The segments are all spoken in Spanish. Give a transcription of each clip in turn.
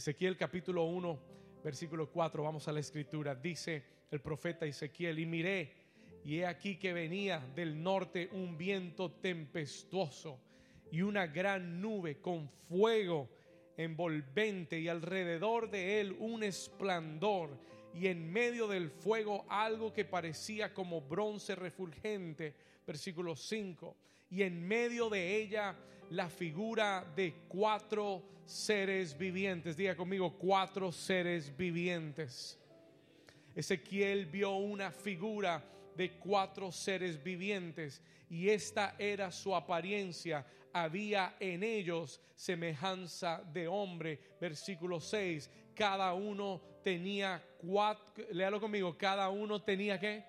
Ezequiel capítulo 1, versículo 4, vamos a la escritura. Dice el profeta Ezequiel, y miré, y he aquí que venía del norte un viento tempestuoso y una gran nube con fuego envolvente y alrededor de él un esplendor y en medio del fuego algo que parecía como bronce refulgente, versículo 5, y en medio de ella la figura de cuatro seres vivientes. Diga conmigo, cuatro seres vivientes. Ezequiel vio una figura de cuatro seres vivientes y esta era su apariencia. Había en ellos semejanza de hombre. Versículo 6. Cada uno tenía cuatro, léalo conmigo, cada uno tenía que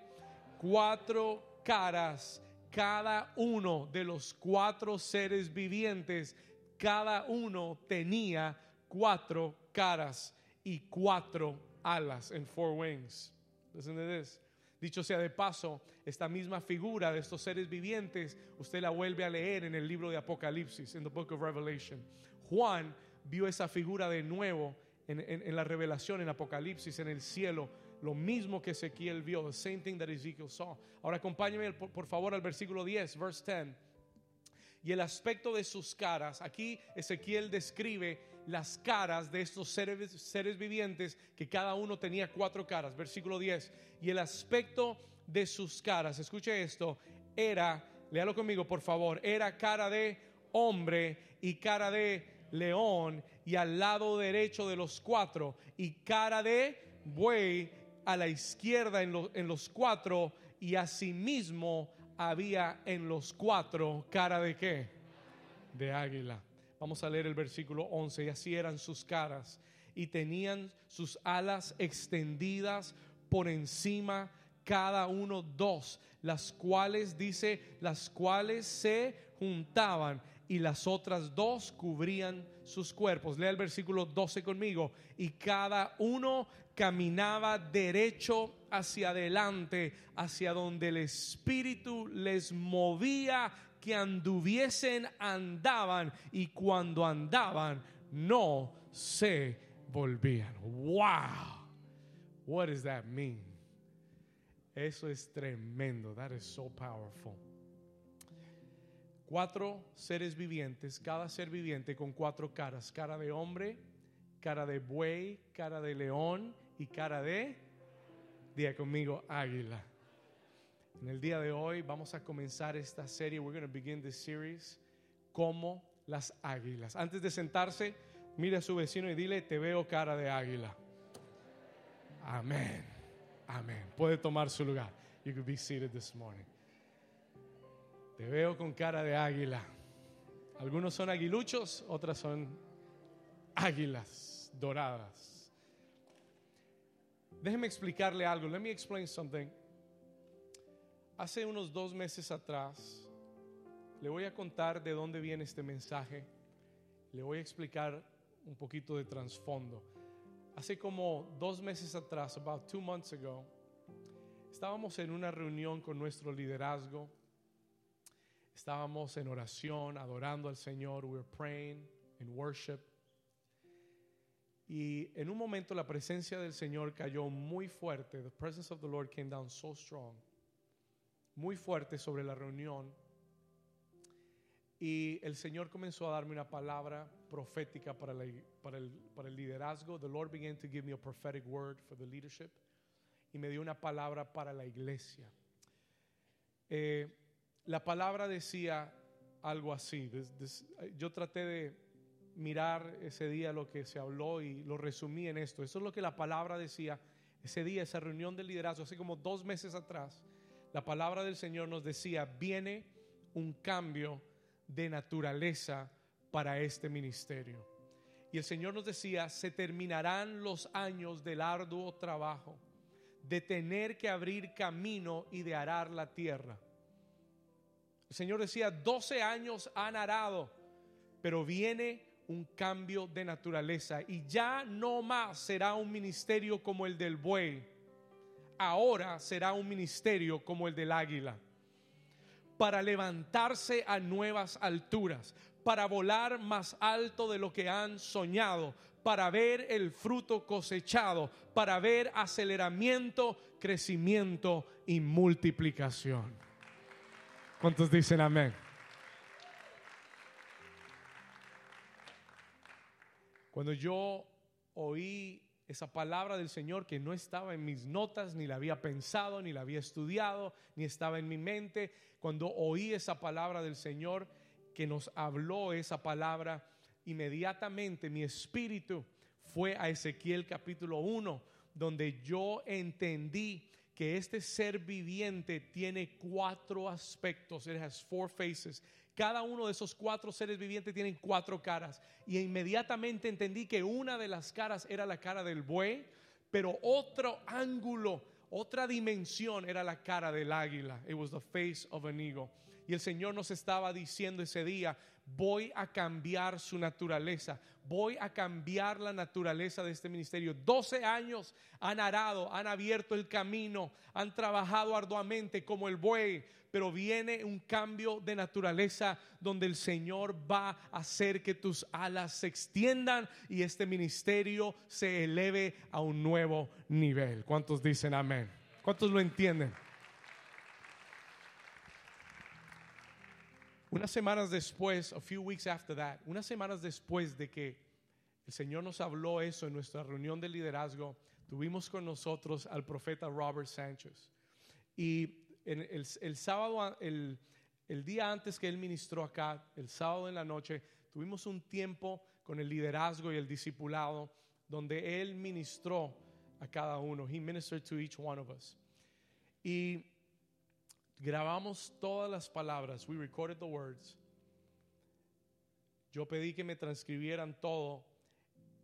cuatro caras. Cada uno de los cuatro seres vivientes, cada uno tenía cuatro caras y cuatro alas en four wings. Listen to this. Dicho sea de paso, esta misma figura de estos seres vivientes, usted la vuelve a leer en el libro de Apocalipsis, en the book of Revelation. Juan vio esa figura de nuevo en, en, la revelación, en Apocalipsis, en el cielo, lo mismo que Ezequiel vio, the same thing that Ezekiel saw. Ahora acompáñeme por, por favor al versículo 10, verse 10. Y el aspecto de sus caras, aquí Ezequiel describe las caras de estos seres, seres vivientes, que cada uno tenía cuatro caras. Versículo 10. Y el aspecto de sus caras, escuche esto, era, léalo conmigo por favor, era cara de hombre y cara de león y al lado derecho de los cuatro y cara de buey a la izquierda en, en los cuatro y asimismo había en los cuatro cara de qué? De águila. Vamos a leer el versículo 11. Y así eran sus caras. Y tenían sus alas extendidas por encima cada uno dos, las cuales dice, las cuales se juntaban y las otras dos cubrían sus cuerpos. Lea el versículo 12 conmigo. Y cada uno caminaba derecho hacia adelante, hacia donde el Espíritu les movía que anduviesen, andaban y cuando andaban no se volvían. Wow. What does that mean? Eso es tremendo. That is so powerful. Cuatro seres vivientes, cada ser viviente con cuatro caras, cara de hombre, cara de buey, cara de león y cara de, diga conmigo, águila. En el día de hoy vamos a comenzar esta serie. We're going to begin this series como las águilas. Antes de sentarse, mire a su vecino y dile, te veo cara de águila. Amén. Amén. Puede tomar su lugar. You could be seated this morning. Te veo con cara de águila. Algunos son aguiluchos, otras son águilas doradas. Déjeme explicarle algo. Let me explain something. Hace unos dos meses atrás, le voy a contar de dónde viene este mensaje. Le voy a explicar un poquito de trasfondo. Hace como dos meses atrás, about two months ago, estábamos en una reunión con nuestro liderazgo. Estábamos en oración, adorando al Señor. We were praying in worship. Y en un momento la presencia del Señor cayó muy fuerte. The presence of the Lord came down so strong muy fuerte sobre la reunión y el Señor comenzó a darme una palabra profética para, para, el, para, el, liderazgo. The Lord began to give me a prophetic word for the leadership y me dio una palabra para la iglesia. Eh, la palabra decía algo así. yo traté de mirar ese día lo que se habló y lo resumí en esto. Eso es lo que la palabra decía ese día, esa reunión de liderazgo, hace como dos meses atrás la palabra del Señor nos decía, viene un cambio de naturaleza para este ministerio. Y el Señor nos decía, se terminarán los años del arduo trabajo, de tener que abrir camino y de arar la tierra. El Señor decía, 12 años han arado, pero viene un cambio de naturaleza y ya no más será un ministerio como el del buey ahora será un ministerio como el del águila, para levantarse a nuevas alturas, para volar más alto de lo que han soñado, para ver el fruto cosechado, para ver aceleramiento, crecimiento y multiplicación. ¿Cuántos dicen amén? Cuando yo oí esa palabra del Señor que no estaba en mis notas, ni la había pensado, ni la había estudiado, ni estaba en mi mente, cuando oí esa palabra del Señor que nos habló esa palabra, inmediatamente mi espíritu fue a Ezequiel capítulo 1, donde yo entendí que este ser viviente tiene cuatro aspectos. It has four faces. Cada uno de esos cuatro seres vivientes tienen cuatro caras. Y inmediatamente entendí que una de las caras era la cara del buey, pero otro ángulo, otra dimensión era la cara del águila. It was the face of an eagle. Y el Señor nos estaba diciendo ese día, voy a cambiar su naturaleza, voy a cambiar la naturaleza de este ministerio. 12 años han arado, han abierto el camino, han trabajado arduamente como el buey, pero viene un cambio de naturaleza donde el Señor va a hacer que tus alas se extiendan y este ministerio se eleve a un nuevo nivel. ¿Cuántos dicen amén? ¿Cuántos lo entienden? Unas semanas después, a few weeks after that, unas semanas después de que el Señor nos habló eso en nuestra reunión de liderazgo, tuvimos con nosotros al profeta Robert Sánchez. Y el, sábado, el, el día antes que él ministró acá, el sábado en la noche, tuvimos un tiempo con el liderazgo y el discipulado donde él ministró a cada uno. He ministered to each one of us. Y grabamos todas las palabras, we recorded the words. Yo pedí que me transcribieran todo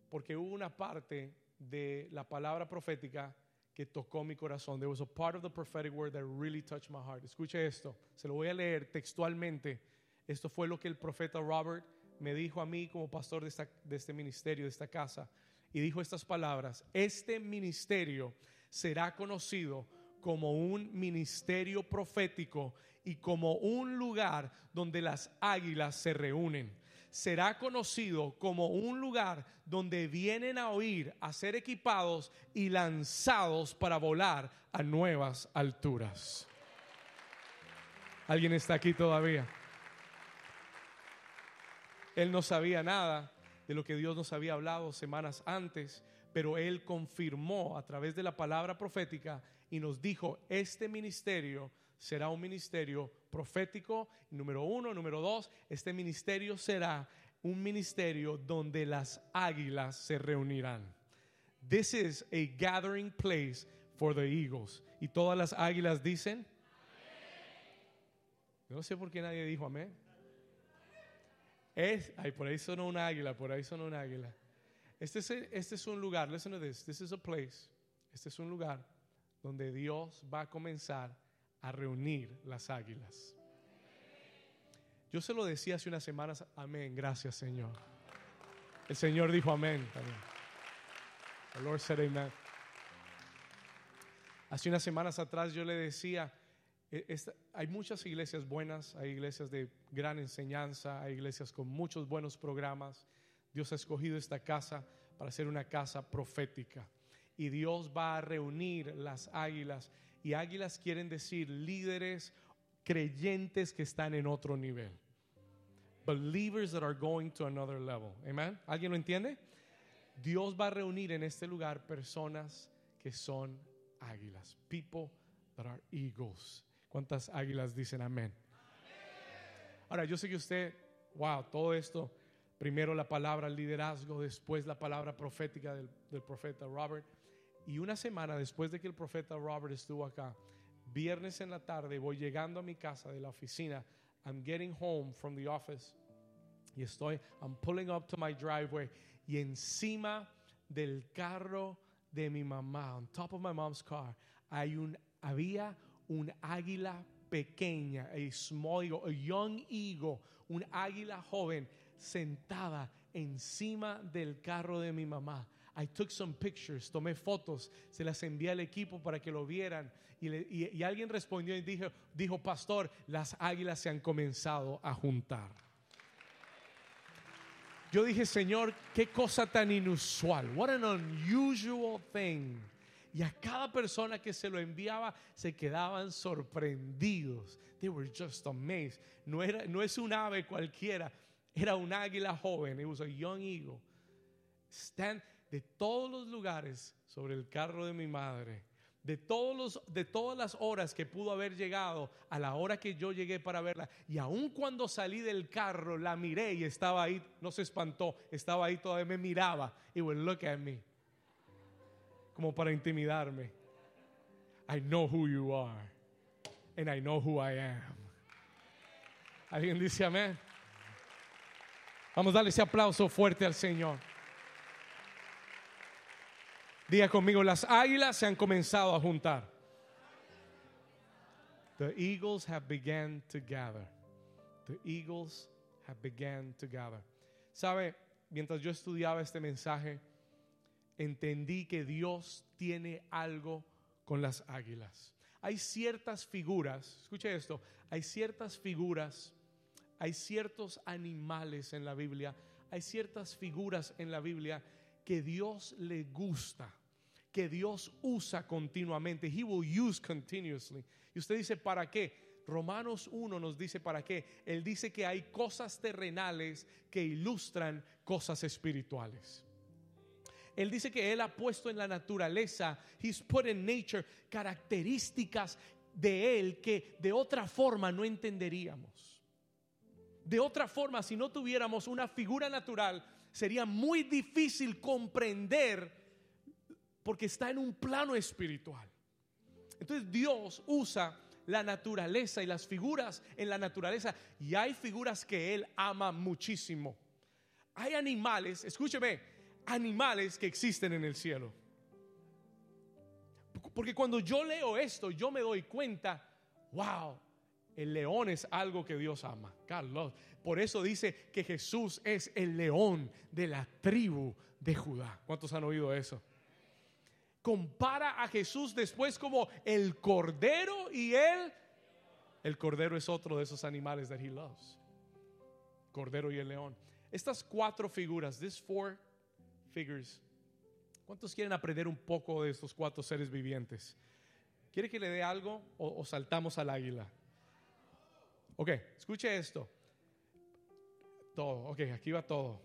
porque hubo una parte de la palabra profética que tocó mi corazón. There was a part of the prophetic word that really touched my heart. Escuche esto, se lo voy a leer textualmente. Esto fue lo que el profeta Robert me dijo a mí como pastor de, esta, de este ministerio, de esta casa. Y dijo estas palabras, este ministerio será conocido como un ministerio profético y como un lugar donde las águilas se reúnen. Será conocido como un lugar donde vienen a oír, a ser equipados y lanzados para volar a nuevas alturas. ¿Alguien está aquí todavía? Él no sabía nada de lo que Dios nos había hablado semanas antes, pero Él confirmó a través de la palabra profética y nos dijo, este ministerio será un ministerio profético, número uno, número dos, este ministerio será un ministerio donde las águilas se reunirán. This is a gathering place for the eagles. Y todas las águilas dicen, no sé por qué nadie dijo amén. Es, ay, por ahí sonó un águila, por ahí sonó un águila. Este es, este es un lugar, listen to this, this is a place, este es un lugar donde Dios va a comenzar a reunir las águilas. Yo se lo decía hace unas semanas, amén, gracias Señor. El Señor dijo amén también. El Lord said amen. Hace unas semanas atrás yo le decía, e, hay muchas iglesias buenas, hay iglesias de gran enseñanza, hay iglesias con muchos buenos programas. Dios ha escogido esta casa para ser una casa profética y Dios va a reunir las águilas. Y águilas quieren decir líderes creyentes que están en otro nivel. Believers that are going to another level. Amen. ¿Alguien lo entiende? Dios va a reunir en este lugar personas que son águilas. People that are eagles. ¿Cuántas águilas dicen amén? Ahora, yo sé que usted, wow, todo esto, primero la palabra liderazgo, después la palabra profética del, del profeta Robert. Y una semana después de que el profeta Robert estuvo acá, viernes en la tarde, voy llegando a mi casa de la oficina. I'm getting home from the office. Y estoy, I'm pulling up to my driveway. Y encima del carro de mi mamá, on top of my mom's car, hay un, había un águila pequeña, a small eagle, a young eagle, un águila joven sentada encima del carro de mi mamá. I took some pictures, tomé fotos, se las envié al equipo para que lo vieran. Y, alguien respondió y dijo, dijo, pastor, las águilas se han comenzado a juntar. yo dije, Señor, qué cosa tan inusual. What an unusual thing. Y a cada persona que se lo enviaba se quedaban sorprendidos. They were just amazed. No, era, no es un ave cualquiera, era un águila joven. It was a young eagle. Stand de todos los lugares sobre el carro de mi madre de, todos los, de todas las horas que pudo haber llegado a la hora que yo llegué para verla. Y aun cuando salí del carro, la miré y estaba ahí, no se espantó, estaba ahí todavía, me miraba y would look at me. Como para intimidarme. I know who you are. And I know who I am. ¿Alguien dice amén? Vamos a darle ese aplauso fuerte al Señor. Diga conmigo, las águilas se han comenzado a juntar. The eagles have begun to gather. The eagles have begun to gather. ¿Sabe? Mientras yo estudiaba este mensaje, entendí que Dios tiene algo con las águilas. Hay ciertas figuras, escuche esto, hay ciertas figuras, hay ciertos animales en la Biblia, hay ciertas figuras en la Biblia que Dios le gusta, que Dios usa continuamente. He will use continuously. Y usted dice, ¿para qué? Romanos 1 nos dice para qué. Él dice que hay cosas terrenales que ilustran cosas espirituales. Él dice que Él ha puesto en la naturaleza, He's put in nature, características de Él que de otra forma no entenderíamos. De otra forma, si no tuviéramos una figura natural, sería muy difícil comprender porque está en un plano espiritual. Entonces Dios usa la naturaleza y las figuras en la naturaleza y hay figuras que Él ama muchísimo. Hay animales, escúcheme, animales que existen en el cielo. Porque cuando yo leo esto, yo me doy cuenta, wow, el león es algo que Dios ama. Carlos, por eso dice que Jesús es el león de la tribu de Judá. ¿Cuántos han oído eso? Compara a Jesús después como el cordero y él. El cordero es otro de esos animales that he loves. Cordero y el león. Estas cuatro figuras, these four figures. ¿Cuántos quieren aprender un poco de estos cuatro seres vivientes? ¿Quiere que le dé algo o, o saltamos al águila? Ok, escuche esto. Todo, ok, aquí va todo.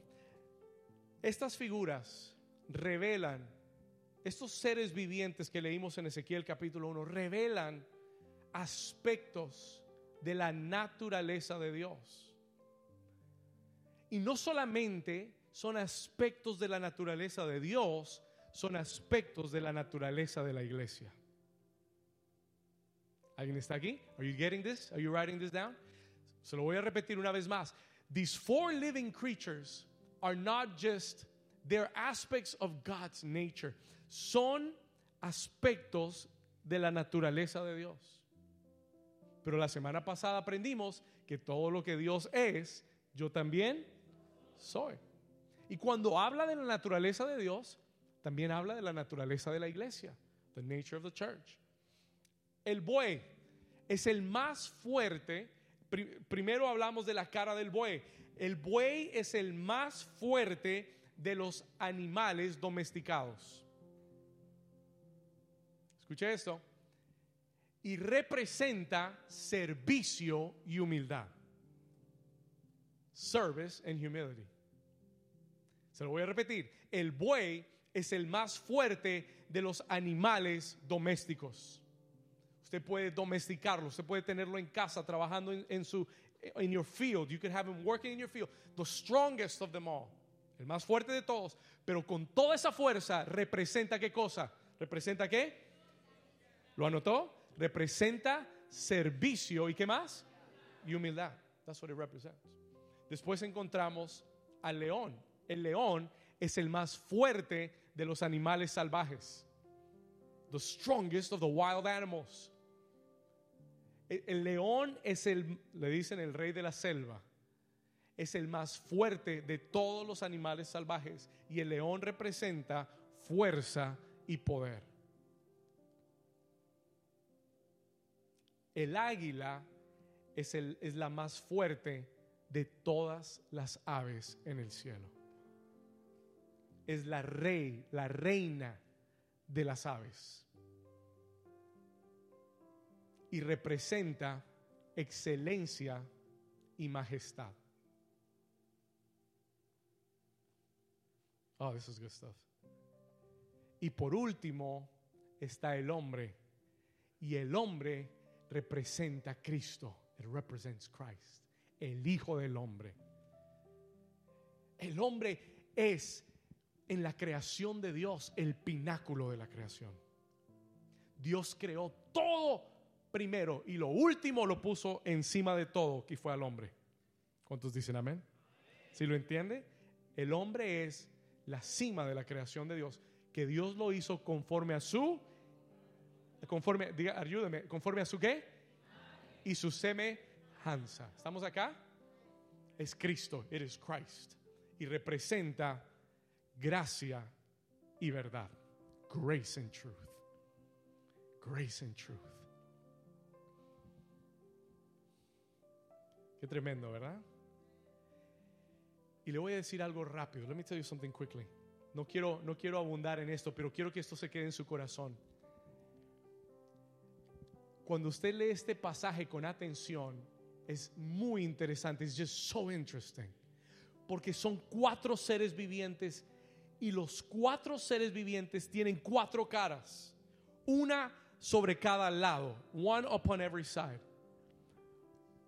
Estas figuras revelan, estos seres vivientes que leímos en Ezequiel capítulo 1, revelan aspectos de la naturaleza de Dios. Y no solamente son aspectos de la naturaleza de Dios, son aspectos de la naturaleza de la iglesia. ¿Alguien está aquí? Are you getting this? Are you writing this down? Se lo voy a repetir una vez más. These four living creatures are not just they're aspects of God's nature. Son aspectos de la naturaleza de Dios. Pero la semana pasada aprendimos que todo lo que Dios es, yo también soy. Y cuando habla de la naturaleza de Dios, también habla de la naturaleza de la iglesia, the nature of the church. El buey es el más fuerte. Primero hablamos de la cara del buey. El buey es el más fuerte de los animales domesticados. Escuche esto. Y representa servicio y humildad. Service and humility. Se lo voy a repetir. El buey es el más fuerte de los animales domésticos. Usted puede domesticarlo, usted puede tenerlo en casa trabajando en, en su in your field. You can have him working in your field. The strongest of them all. El más fuerte de todos, pero con toda esa fuerza representa qué cosa? ¿Representa qué? ¿Lo anotó? Representa servicio y qué más? Y humildad. That's what it represents. Después encontramos al león. El león es el más fuerte de los animales salvajes. The strongest of the wild animals. El, león es el, le dicen el rey de la selva. Es el más fuerte de todos los animales salvajes. Y el león representa fuerza y poder. El águila es, el, es la más fuerte de todas las aves en el cielo. es la rey, la reina de las aves. Y representa excelencia y majestad. Oh, this is good stuff. Y por último está el hombre. Y el hombre representa a Cristo. It represents Christ. El Hijo del Hombre. El hombre es en la creación de Dios el pináculo de la creación. Dios creó todo primero y lo último lo puso encima de todo, que fue al hombre. ¿Cuántos dicen amén? Si lo entiende? El hombre es la cima de la creación de Dios, que Dios lo hizo conforme a su, conforme, diga, conforme a su qué? Y su semejanza. ¿Estamos acá? Es Cristo, it is Christ. Y representa gracia y verdad. Grace and truth. Grace and truth. Qué tremendo, ¿verdad? Y le voy a decir algo rápido. Let me tell you something quickly. No quiero, no quiero abundar en esto, pero quiero que esto se quede en su corazón. Cuando usted lee este pasaje con atención, es muy interesante. Es just so interesting. Porque son cuatro seres vivientes y los cuatro seres vivientes tienen cuatro caras. Una sobre cada lado. One upon every side.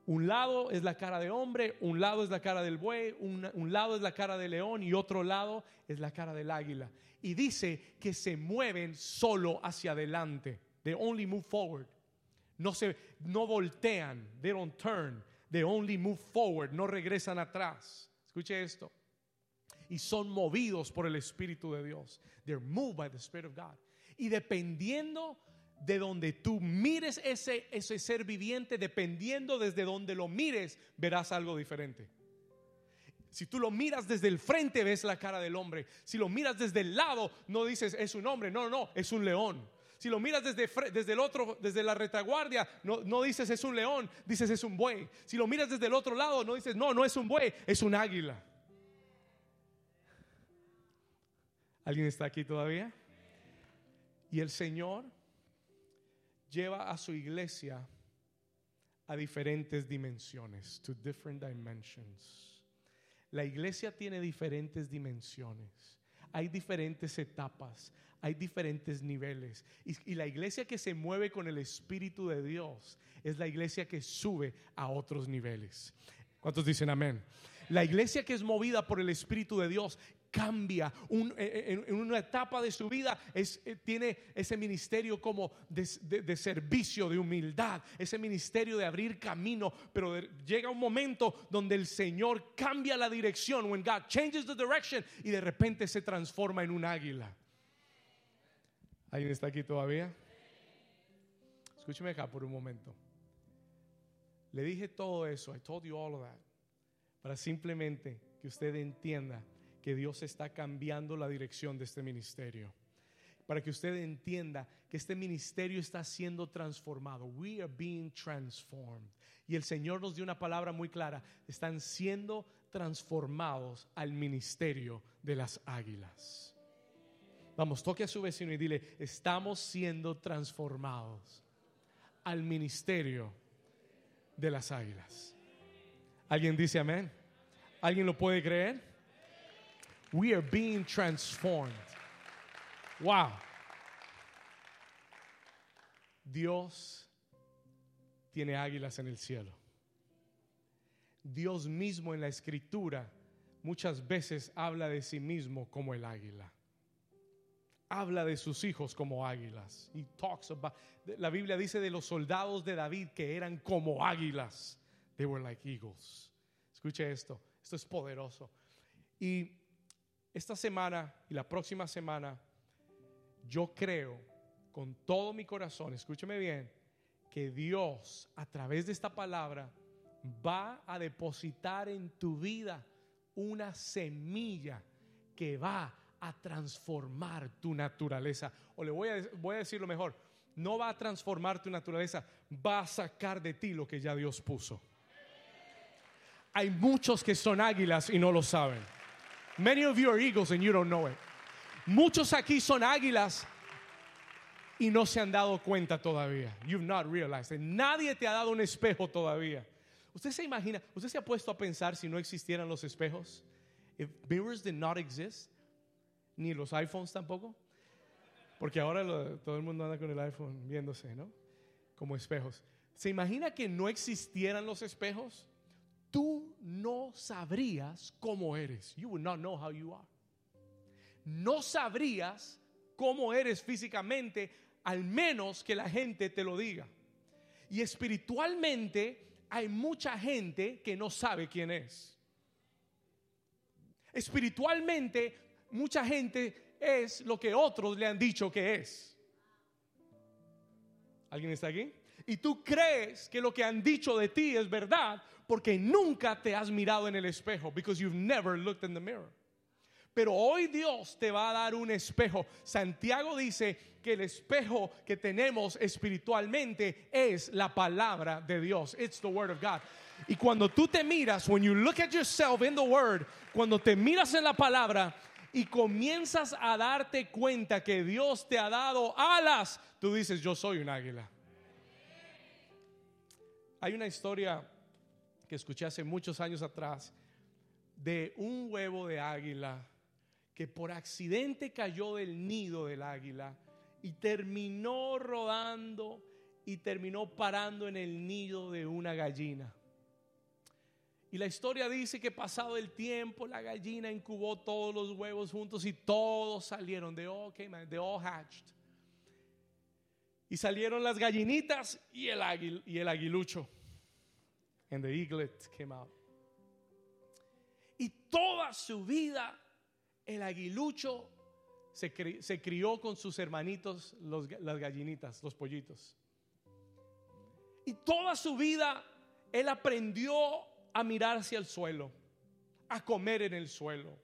Un lado es la cara de hombre, un lado es la cara del buey, un, un, lado es la cara del león y otro lado es la cara del águila. Y dice que se mueven solo hacia adelante. They only move forward. No se no voltean, they don't turn. They only move forward, no regresan atrás. Escuche esto. Y son movidos por el espíritu de Dios. They're moved by the spirit of God. Y dependiendo de donde tú mires ese, ese ser viviente, dependiendo desde donde lo mires, verás algo diferente. Si tú lo miras desde el frente, ves la cara del hombre. Si lo miras desde el lado, no dices es un hombre, no, no, es un león. Si lo miras desde, desde el otro, desde la retaguardia, no, no dices es un león, dices es un buey. Si lo miras desde el otro lado, no dices no, no es un buey, es un águila. ¿Alguien está aquí todavía? Y el Señor lleva a su iglesia a diferentes dimensiones, to different dimensions. La iglesia tiene diferentes dimensiones, hay diferentes etapas, hay diferentes niveles. Y, y, la iglesia que se mueve con el Espíritu de Dios es la iglesia que sube a otros niveles. ¿Cuántos dicen amén? La iglesia que es movida por el Espíritu de Dios cambia un, en, en, una etapa de su vida, eh, tiene ese ministerio como de, de, de, servicio, de humildad, ese ministerio de abrir camino, pero llega un momento donde el Señor cambia la dirección, when God changes the direction y de repente se transforma en un águila. ¿Alguien está aquí todavía? Escúcheme acá por un momento. Le dije todo eso, I told you all of that, para simplemente que usted entienda que Dios está cambiando la dirección de este ministerio. Para que usted entienda que este ministerio está siendo transformado. We are being transformed. Y el Señor nos dio una palabra muy clara. Están siendo transformados al ministerio de las águilas. Vamos, toque a su vecino y dile, estamos siendo transformados al ministerio de las águilas. ¿Alguien dice amén? ¿Alguien lo puede creer? We are being transformed. Wow. Dios tiene águilas en el cielo. Dios mismo en la escritura muchas veces habla de sí mismo como el águila. Habla de sus hijos como águilas. He talks about, la Biblia dice de los soldados de David que eran como águilas. They were like eagles. Escuche esto, esto es poderoso. Y esta semana y la próxima semana, yo creo con todo mi corazón, escúcheme bien, que Dios a través de esta palabra va a depositar en tu vida una semilla que va a transformar tu naturaleza. O le voy a, voy a decirlo mejor, no va a transformar tu naturaleza, va a sacar de ti lo que ya Dios puso. Hay muchos que son águilas y no lo saben. Many of you are eagles and you don't know it. Muchos aquí son águilas y no se han dado cuenta todavía. You've not realized. Nadie te ha dado un espejo todavía. Usted se imagina, usted se ha puesto a pensar si no existieran los espejos. If mirrors did not exist, ni los iPhones tampoco. Porque ahora todo el mundo anda con el iPhone viéndose, ¿no? Como espejos. ¿Se imagina que no existieran los espejos? Tú no sabrías cómo eres. You would not know how you are. No sabrías cómo eres físicamente, al menos que la gente te lo diga. Y espiritualmente hay mucha gente que no sabe quién es. Espiritualmente, mucha gente es lo que otros le han dicho que es. ¿Alguien está aquí? Y tú crees que lo que han dicho de ti es verdad porque nunca te has mirado en el espejo, because you've never looked in the mirror. Pero hoy Dios te va a dar un espejo. Santiago dice que el espejo que tenemos espiritualmente es la palabra de Dios. It's the word of God. Y cuando tú te miras, when you look at yourself in the word, cuando te miras en la palabra y comienzas a darte cuenta que Dios te ha dado alas, tú dices, yo soy un águila. Hay una historia que escuché hace muchos años atrás de un huevo de águila que por accidente cayó del nido del águila y terminó rodando y terminó parando en el nido de una gallina. Y la historia dice que pasado el tiempo la gallina incubó todos los huevos juntos y todos salieron. de all came all hatched. Y salieron las gallinitas y el, y el aguilucho. And the eaglet came out. Y toda su vida el aguilucho se, crió con sus hermanitos, las gallinitas, los pollitos. Y toda su vida él aprendió a mirar hacia el suelo, a comer en el suelo.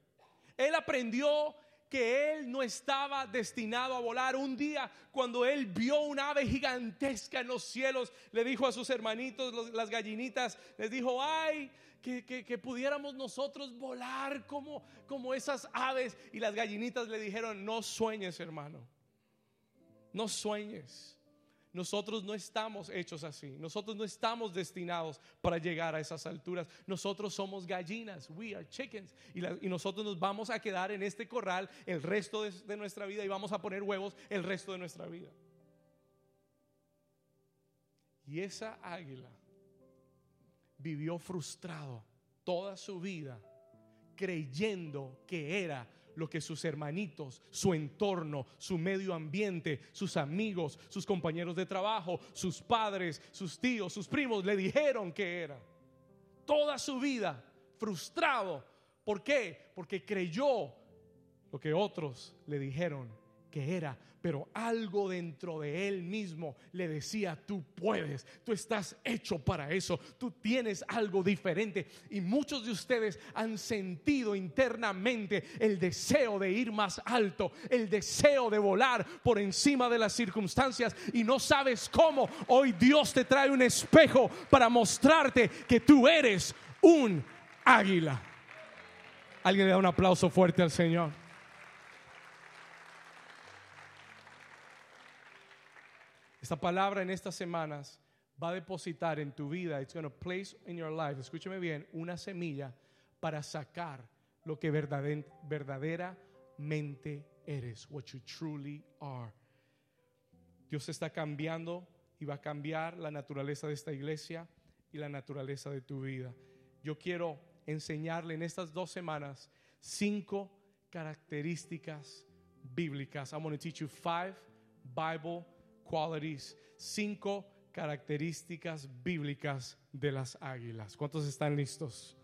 Él aprendió que él no estaba destinado a volar. Un día, cuando él vio un ave gigantesca en los cielos, le dijo a sus hermanitos, las gallinitas, les dijo, ay, que, pudiéramos nosotros volar como, como esas aves. Y las gallinitas le dijeron, no sueñes hermano, no sueñes. Nosotros no estamos hechos así. Nosotros no estamos destinados para llegar a esas alturas. Nosotros somos gallinas. We are chickens. Y, nosotros nos vamos a quedar en este corral el resto de nuestra vida y vamos a poner huevos el resto de nuestra vida. Y esa águila vivió frustrado toda su vida creyendo que era lo que sus hermanitos, su entorno, su medio ambiente, sus amigos, sus compañeros de trabajo, sus padres, sus tíos, sus primos le dijeron que era. Toda su vida frustrado. ¿Por qué? Porque creyó lo que otros le dijeron que era pero algo dentro de él mismo le decía, tú puedes, tú estás hecho para eso, tú tienes algo diferente. Y muchos de ustedes han sentido internamente el deseo de ir más alto, el deseo de volar por encima de las circunstancias y no sabes cómo. Hoy Dios te trae un espejo para mostrarte que tú eres un águila. Alguien le da un aplauso fuerte al Señor. Esta palabra en estas semanas va a depositar en tu vida, it's going to place in your life, escúchame bien, una semilla para sacar lo que verdaderamente eres, what you truly are. Dios está cambiando y va a cambiar la naturaleza de esta iglesia y la naturaleza de tu vida. Yo quiero enseñarle en estas dos semanas cinco características bíblicas. I'm going to teach you five Bible qualities, cinco características bíblicas de las águilas. ¿Cuántos están listos?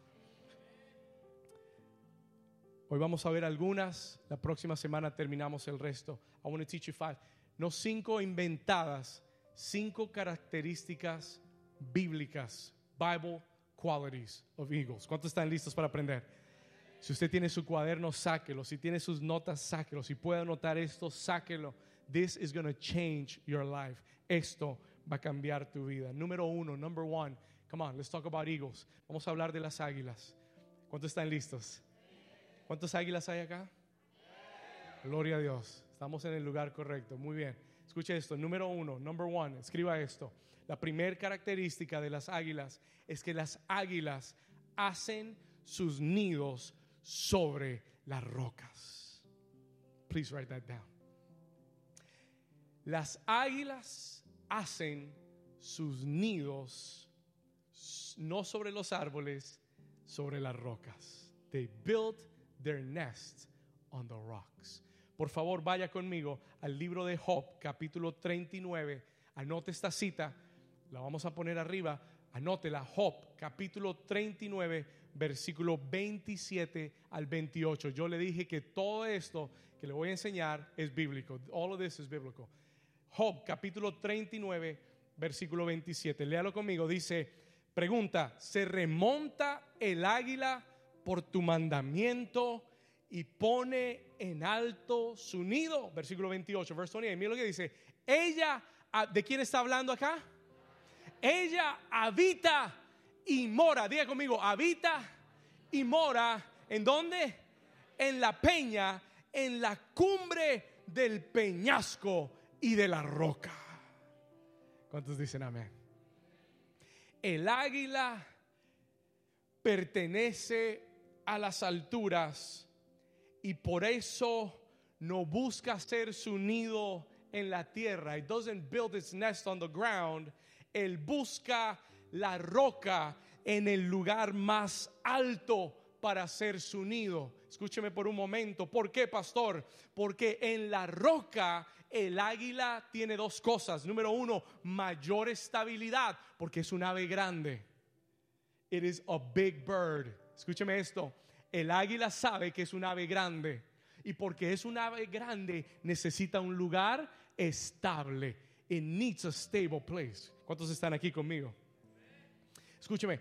Hoy vamos a ver algunas, la próxima semana terminamos el resto. I want to teach you five. No cinco inventadas, cinco características bíblicas, Bible qualities of eagles. ¿Cuántos están listos para aprender? Si usted tiene su cuaderno, sáquelo. Si tiene sus notas, sáquelo. Si puede anotar esto, sáquelo This is going to change your life. Esto va a cambiar tu vida. Número uno, number one. Come on, let's talk about eagles. Vamos a hablar de las águilas. ¿Cuántos están listos? ¿Cuántos águilas hay acá? Gloria a Dios. Estamos en el lugar correcto. Muy bien. Escuche esto. Número uno, number one. Escriba esto. La primera característica de las águilas es que las águilas hacen sus nidos sobre las rocas. Please write that down. Las águilas hacen sus nidos no sobre los árboles, sobre las rocas. They built their nests on the rocks. Por favor, vaya conmigo al libro de Job, capítulo 39. Anote esta cita, la vamos a poner arriba. Anótela, Job, capítulo 39, versículo 27 al 28. Yo le dije que todo esto que le voy a enseñar es bíblico. All of this is biblical. Job, capítulo 39, versículo 27. Léalo conmigo. Dice, pregunta, ¿se remonta el águila por tu mandamiento y pone en alto su nido? Versículo 28, verso 28. Mira lo que dice. Ella, ah, ¿de quién está hablando acá? Ella habita y mora. Diga conmigo, habita y mora. ¿En dónde? En la peña, en la cumbre del peñasco y de la roca. ¿Cuántos dicen amén? El águila pertenece a las alturas y por eso no busca hacer su nido en la tierra. It doesn't build its nest on the ground. Él busca la roca en el lugar más alto para hacer su nido. Escúcheme por un momento. ¿Por qué, pastor? Porque en la roca el águila tiene dos cosas. Número uno, mayor estabilidad, porque es un ave grande. It is a big bird. Escúcheme esto. El águila sabe que es un ave grande. Y porque es un ave grande, necesita un lugar estable. It needs a stable place. ¿Cuántos están aquí conmigo? Escúcheme.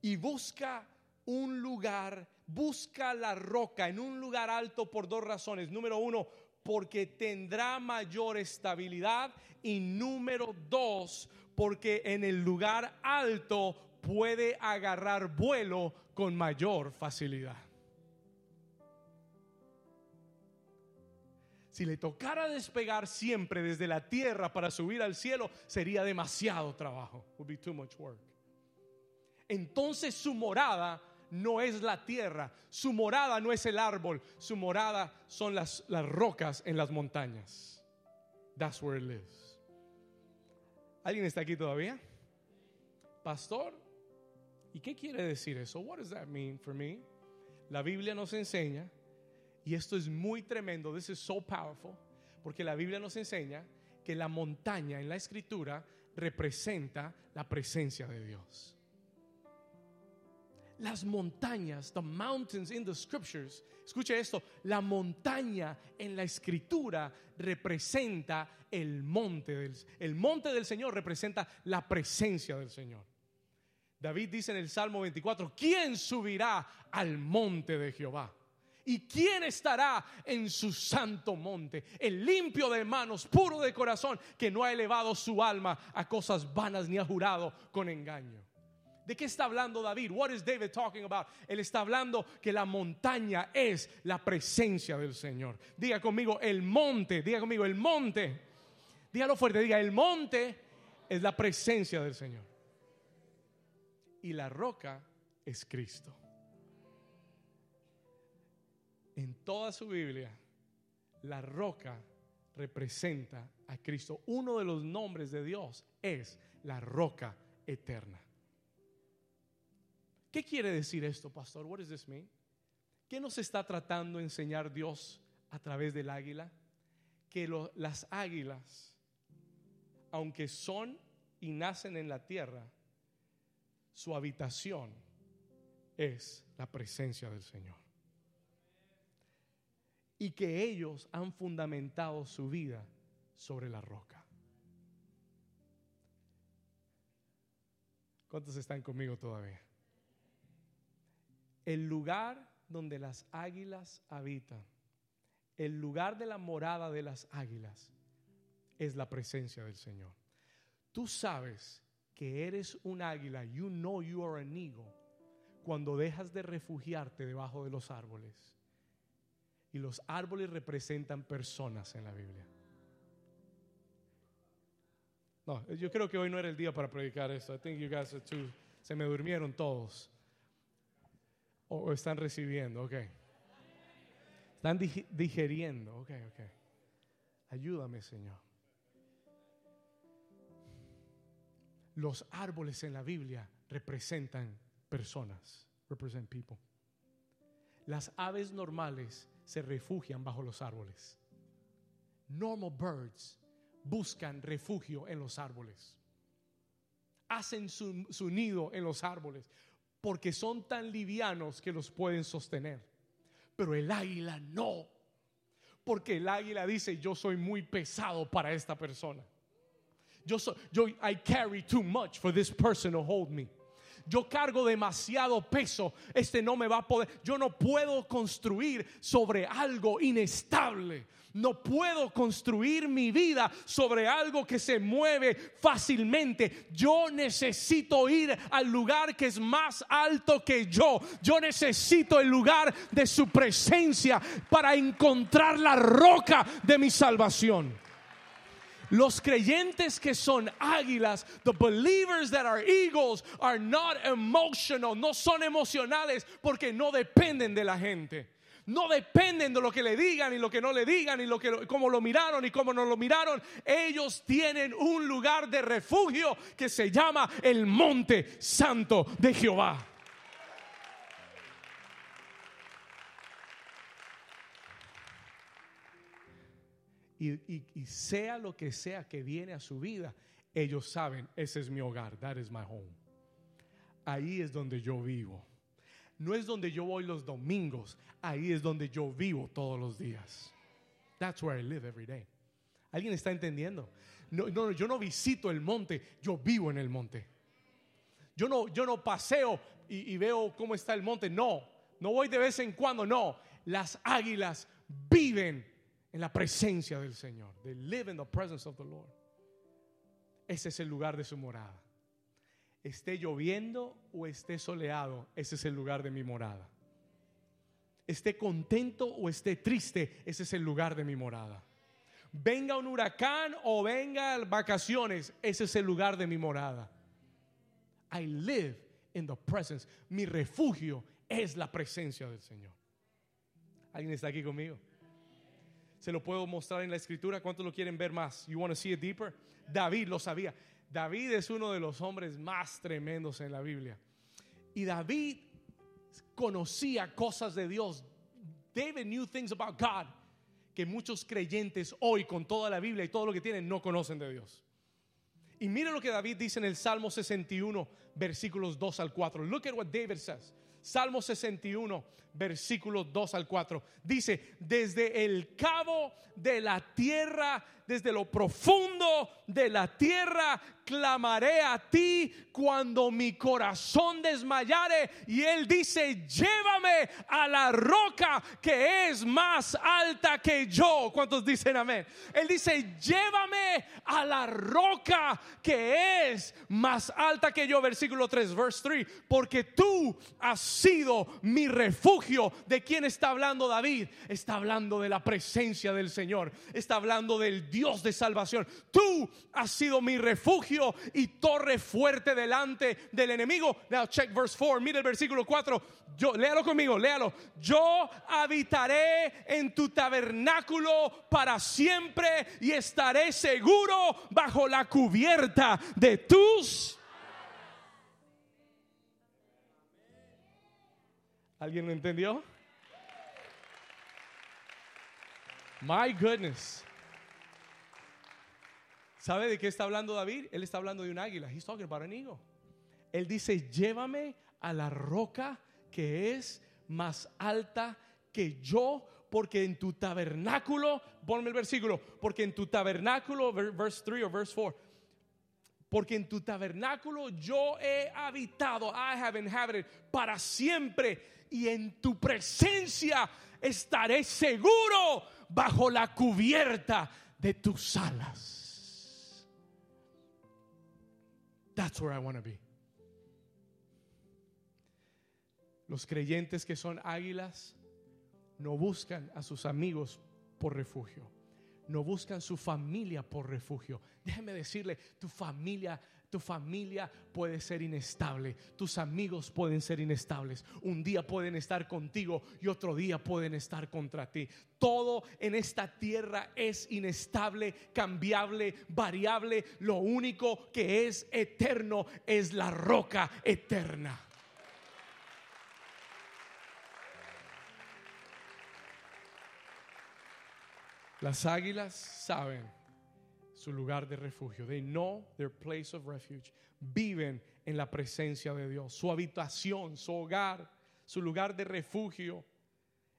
Y busca un lugar, busca la roca en un lugar alto por dos razones. Número uno, porque tendrá mayor estabilidad. Y número dos, porque en el lugar alto puede agarrar vuelo con mayor facilidad. Si le tocara despegar siempre desde la tierra para subir al cielo, sería demasiado trabajo. Would be too much work. Entonces su morada no es la tierra, su morada no es el árbol, su morada son las, las rocas en las montañas. That's where it lives. ¿Alguien está aquí todavía? Pastor, ¿y qué quiere decir eso? What does that mean for me? La Biblia nos enseña, y esto es muy tremendo, this is so powerful, porque la Biblia nos enseña que la montaña en la escritura representa la presencia de Dios las montañas, the mountains in the scriptures. Escuche esto, la montaña en la escritura representa el monte del el monte del Señor representa la presencia del Señor. David dice en el Salmo 24, ¿quién subirá al monte de Jehová? ¿Y quién estará en su santo monte? El limpio de manos, puro de corazón, que no ha elevado su alma a cosas vanas ni ha jurado con engaño. ¿De qué está hablando David? What is David talking about? Él está hablando que la montaña es la presencia del Señor. Diga conmigo, el monte, diga conmigo, el monte. Dígalo fuerte, diga, el monte es la presencia del Señor. Y la roca es Cristo. En toda su Biblia, la roca representa a Cristo. Uno de los nombres de Dios es la roca eterna. ¿Qué quiere decir esto, pastor? What does this mean? ¿Qué nos está tratando de enseñar Dios a través del águila? Que las águilas, aunque son y nacen en la tierra, su habitación es la presencia del Señor. Y que ellos han fundamentado su vida sobre la roca. ¿Cuántos están conmigo todavía? El lugar donde las águilas habitan, el lugar de la morada de las águilas, es la presencia del Señor. Tú sabes que eres un águila, you know you are an eagle, cuando dejas de refugiarte debajo de los árboles Y los árboles representan personas en la Biblia. No, yo creo que hoy no era el día para predicar esto. I think you guys are too. Se me durmieron todos. O, están recibiendo, ok. Están dig- digeriendo, ok, ok. Ayúdame, Señor. Los árboles en la Biblia representan personas. Represent people. Las aves normales se refugian bajo los árboles. Normal birds buscan refugio en los árboles. Hacen su, su nido en los árboles porque son tan livianos que los pueden sostener. Pero el águila no. Porque el águila dice, yo soy muy pesado para esta persona. Yo soy, yo, I carry too much for this person to hold me. Yo cargo demasiado peso. Este no me va a poder. Yo no puedo construir sobre algo inestable. No puedo construir mi vida sobre algo que se mueve fácilmente. Yo necesito ir al lugar que es más alto que yo. Yo necesito el lugar de su presencia para encontrar la roca de mi salvación. Los creyentes que son águilas, the believers that are eagles, are not emotional, no son emocionales porque no dependen de la gente. No dependen de lo que le digan y lo que no le digan y lo que cómo lo miraron y cómo no lo miraron. Ellos tienen un lugar de refugio que se llama el monte santo de Jehová. Y, sea lo que sea que viene a su vida, ellos saben, ese es mi hogar, that is my home. Ahí es donde yo vivo. No es donde yo voy los domingos, ahí es donde yo vivo todos los días. That's where I live every day. ¿Alguien está entendiendo? No, no, yo no visito el monte, yo vivo en el monte. Yo no, yo no paseo y, y veo cómo está el monte. No, no voy de vez en cuando. No, las águilas viven en la presencia del Señor. They live in the presence of the Lord. Ese es el lugar de su morada. Esté lloviendo o esté soleado, ese es el lugar de mi morada. Esté contento o esté triste, ese es el lugar de mi morada. Venga un huracán o venga vacaciones, ese es el lugar de mi morada. I live in the presence. Mi refugio es la presencia del Señor. ¿Alguien está aquí conmigo? Se lo puedo mostrar en la escritura. ¿Cuántos lo quieren ver más? You want to see it deeper? David lo sabía. David es uno de los hombres más tremendos en la Biblia. Y David conocía cosas de Dios. David knew things about God que muchos creyentes hoy con toda la Biblia y todo lo que tienen no conocen de Dios. Y mire lo que David dice en el Salmo 61, versículos 2 al 4. Look at what David says. Salmo 61, versículos 2 al 4. Dice, desde el cabo de la tierra, desde lo profundo de la tierra, clamaré a ti cuando mi corazón desmayare. Y él dice, llévame a la roca que es más alta que yo. ¿Cuántos dicen amén? Él dice, llévame a la roca que es más alta que yo. Versículo 3, verse 3. Porque tú has sido mi refugio. ¿De quién está hablando David? Está hablando de la presencia del Señor. Está hablando del Dios de salvación. Tú has sido mi refugio y torre fuerte delante del enemigo. Now check verse 4. Mira el versículo 4. Yo, léalo conmigo, léalo. Yo habitaré en tu tabernáculo para siempre y estaré seguro bajo la cubierta de tus ¿Alguien lo entendió? My goodness. ¿Sabe de qué está hablando David? Él está hablando de un águila. He's talking about an. Él dice, llévame a la roca que es más alta que yo, porque en tu tabernáculo, ponme el versículo, porque en tu tabernáculo, ver- verse 3 o verse 4, porque en tu tabernáculo yo he habitado, I have inhabited para siempre, y en tu presencia estaré seguro bajo la cubierta de tus alas. That's where I want to be. Los creyentes que son águilas no buscan a sus amigos por refugio. No buscan su familia por refugio. Déjeme decirle, tu familia tu familia puede ser inestable, tus amigos pueden ser inestables. Un día pueden estar contigo y otro día pueden estar contra ti. Todo en esta tierra es inestable, cambiable, variable. Lo único que es eterno es la roca eterna. Las águilas saben su lugar de refugio. They know their place of refuge. Viven en la presencia de Dios. Su habitación, su hogar, su lugar de refugio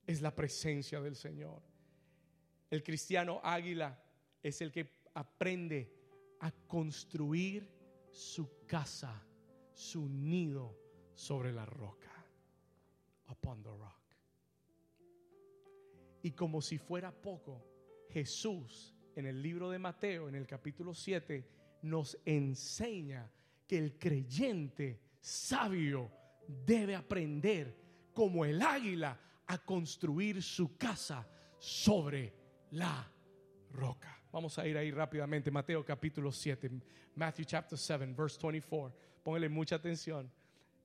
es la presencia del Señor. El cristiano águila es el que aprende a construir su casa, su nido sobre la roca. Upon the rock. Y como si fuera poco, Jesús en el libro de Mateo, en el capítulo 7, nos enseña que el creyente sabio debe aprender como el águila a construir su casa sobre la roca. Vamos a ir ahí rápidamente. Mateo capítulo 7, Matthew chapter 7, verse 24. Póngale mucha atención.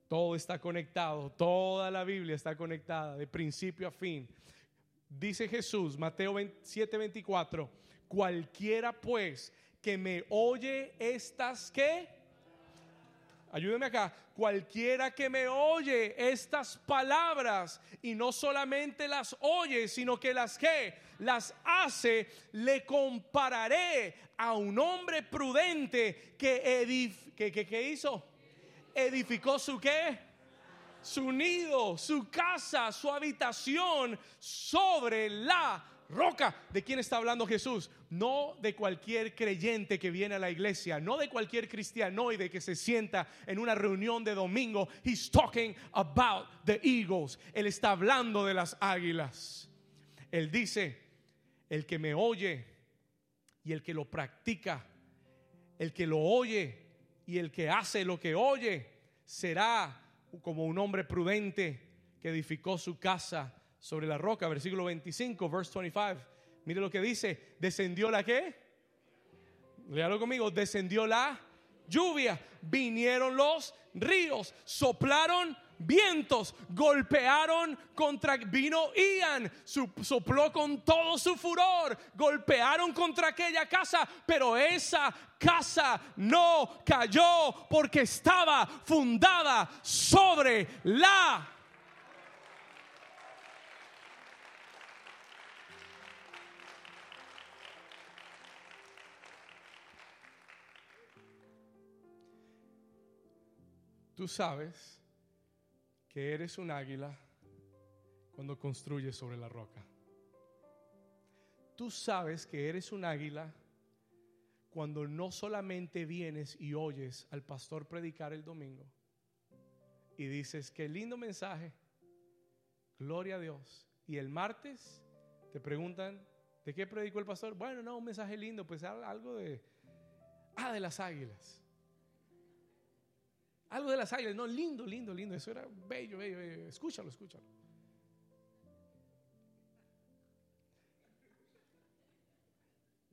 Todo está conectado, toda la Biblia está conectada de principio a fin. Dice Jesús, Mateo 7, 24 Cualquiera pues que me oye estas que Ayúdeme acá. Cualquiera que me oye estas palabras y no solamente las oye, sino que las que las hace, le compararé a un hombre prudente que, que, que, hizo. Edificó su qué? Su nido, su casa, su habitación sobre la roca. ¿De quién está hablando Jesús? No de cualquier creyente que viene a la iglesia, no de cualquier cristianoide que se sienta en una reunión de domingo. He's talking about the eagles. Él está hablando de las águilas. Él dice, el que me oye y el que lo practica, el que lo oye y el que hace lo que oye, será como un hombre prudente que edificó su casa sobre la roca, versículo 25, verse 25. Mire lo que dice, descendió la qué? Conmigo, descendió la lluvia, vinieron los ríos, soplaron vientos, golpearon contra, vino Ian, sopló con todo su furor, golpearon contra aquella casa, pero esa casa no cayó porque estaba fundada sobre la Tú sabes que eres un águila cuando construyes sobre la roca. Tú sabes que eres un águila cuando no solamente vienes y oyes al pastor predicar el domingo y dices, qué lindo mensaje, gloria a Dios. Y el martes te preguntan, ¿de qué predicó el pastor? Bueno, no, un mensaje lindo, pues algo de, ah, de las águilas. Algo de las águilas, no, lindo, lindo, lindo. Eso era bello, bello, bello. Escúchalo, escúchalo.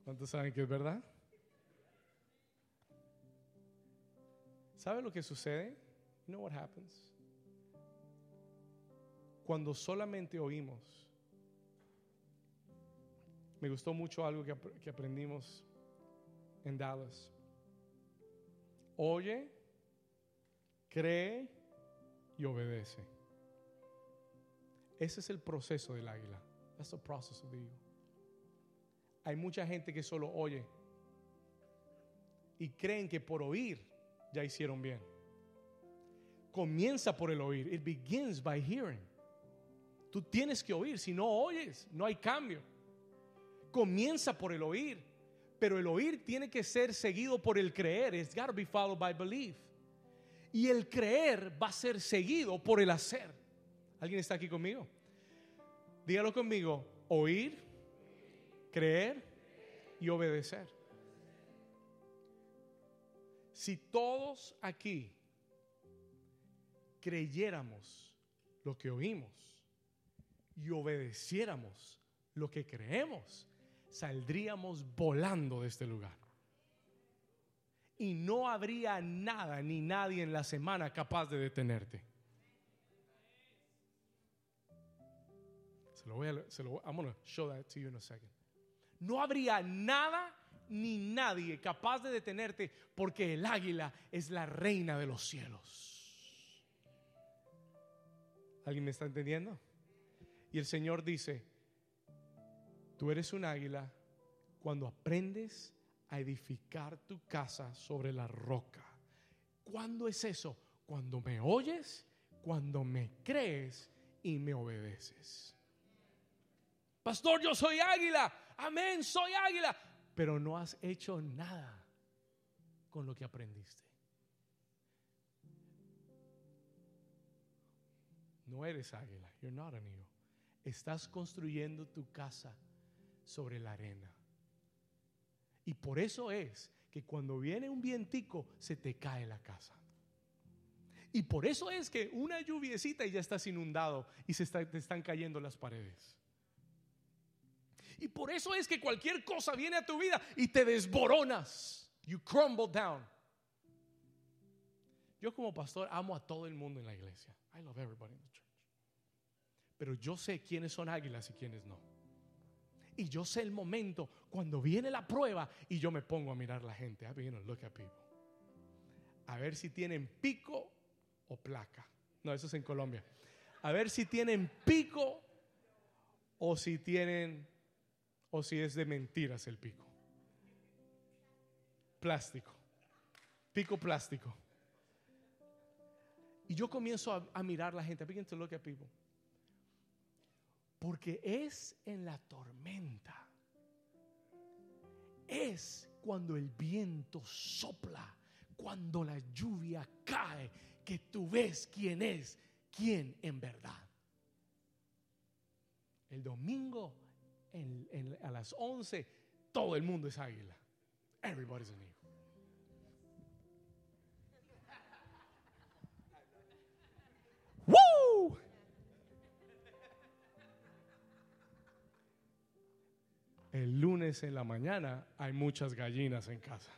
¿Cuántos saben que es verdad? ¿Sabe lo que sucede? You know what happens? Cuando solamente oímos. Me gustó mucho algo que, que aprendimos en Dallas. Oye cree y obedece. Ese es el proceso del águila. That's the process of the eagle. Hay mucha gente que solo oye y creen que por oír ya hicieron bien. Comienza por el oír. It begins by hearing. Tú tienes que oír. Si no oyes, no hay cambio. Comienza por el oír. Pero el oír tiene que ser seguido por el creer. It's got to be followed by belief. Y el creer va a ser seguido por el hacer. ¿Alguien está aquí conmigo? Dígalo conmigo. Oír, creer y obedecer. Si todos aquí creyéramos lo que oímos, y obedeciéramos lo que creemos, saldríamos volando de este lugar. Y no habría nada ni nadie en la semana capaz de detenerte. Se lo voy a, se lo, show that to you in a second. No habría nada ni nadie capaz de detenerte porque el águila es la reina de los cielos. ¿Alguien me está entendiendo? Y el Señor dice, tú eres un águila cuando aprendes a edificar tu casa sobre la roca. ¿Cuándo es eso? Cuando me oyes, cuando me crees y me obedeces. Pastor, yo soy águila. Amén, soy águila. Pero no has hecho nada con lo que aprendiste. No eres águila. You're not an eagle. Estás construyendo tu casa sobre la arena. Y por eso es que cuando viene un vientico se te cae la casa. Y por eso es que una lluviecita y ya estás inundado y se te están cayendo las paredes. Y por eso es que cualquier cosa viene a tu vida y te desboronas. You crumble down. Yo como pastor amo a todo el mundo en la iglesia. I love everybody in the church. Pero yo sé quiénes son águilas y quiénes no. Y yo sé el momento cuando viene la prueba y yo me pongo a mirar la gente. look at people. A ver si tienen pico o placa. No, eso es en Colombia. A ver si tienen pico o si tienen o si es de mentiras el pico. Plástico. Pico plástico. Y yo comienzo a, a mirar la gente. I begin to look at people. Porque es en la tormenta. Es cuando el viento sopla, cuando la lluvia cae, que tú ves quién es, quién en verdad. El domingo a las 11, todo el mundo es águila. Everybody's an eagle. El lunes en la mañana hay muchas gallinas en casa.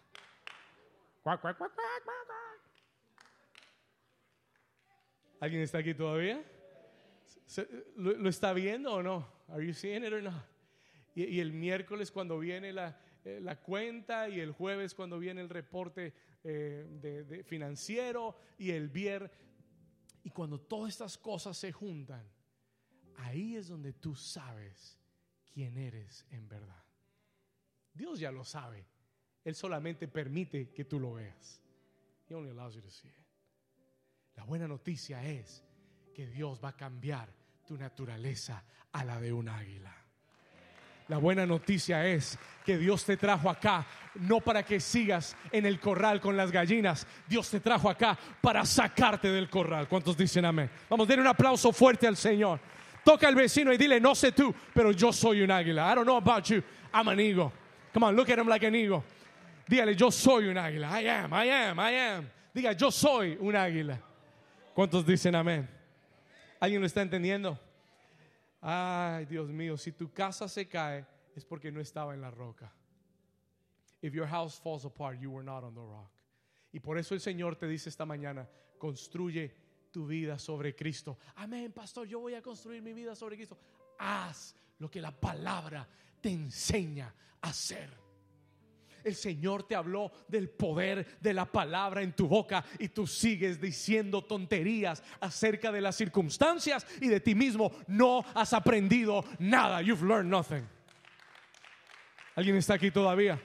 ¿Alguien está aquí todavía? ¿Lo, está viendo o no? Are you seeing it or not? Y, el miércoles cuando viene eh, la, cuenta y el jueves cuando viene el reporte eh, financiero y el viernes. Y cuando todas estas cosas se juntan, ahí es donde tú sabes quién eres en verdad. Dios ya lo sabe. Él solamente permite que tú lo veas. He only allows you to see it. La buena noticia es que Dios va a cambiar tu naturaleza a la de un águila. La buena noticia es que Dios te trajo acá no para que sigas en el corral con las gallinas. Dios te trajo acá para sacarte del corral. ¿Cuántos dicen amén? Vamos, denle un aplauso fuerte al Señor. Toca al vecino y dile, no sé tú, pero yo soy un águila. I don't know about you. I'm an eagle. Come on, look at him like an eagle. Dígale, yo soy un águila. I am, I am, I am. Diga, yo soy un águila. ¿Cuántos dicen amén? ¿Alguien lo está entendiendo? Ay, Dios mío, si tu casa se cae es porque no estaba en la roca. If your house falls apart, you were not on the rock. Y por eso el Señor te dice esta mañana, construye tu vida sobre Cristo. Amén, pastor, yo voy a construir mi vida sobre Cristo. Haz lo que la palabra te enseña a hacer. El Señor te habló del poder de la palabra en tu boca y tú sigues diciendo tonterías acerca de las circunstancias y de ti mismo. No has aprendido nada. You've learned nothing. ¿Alguien está aquí todavía?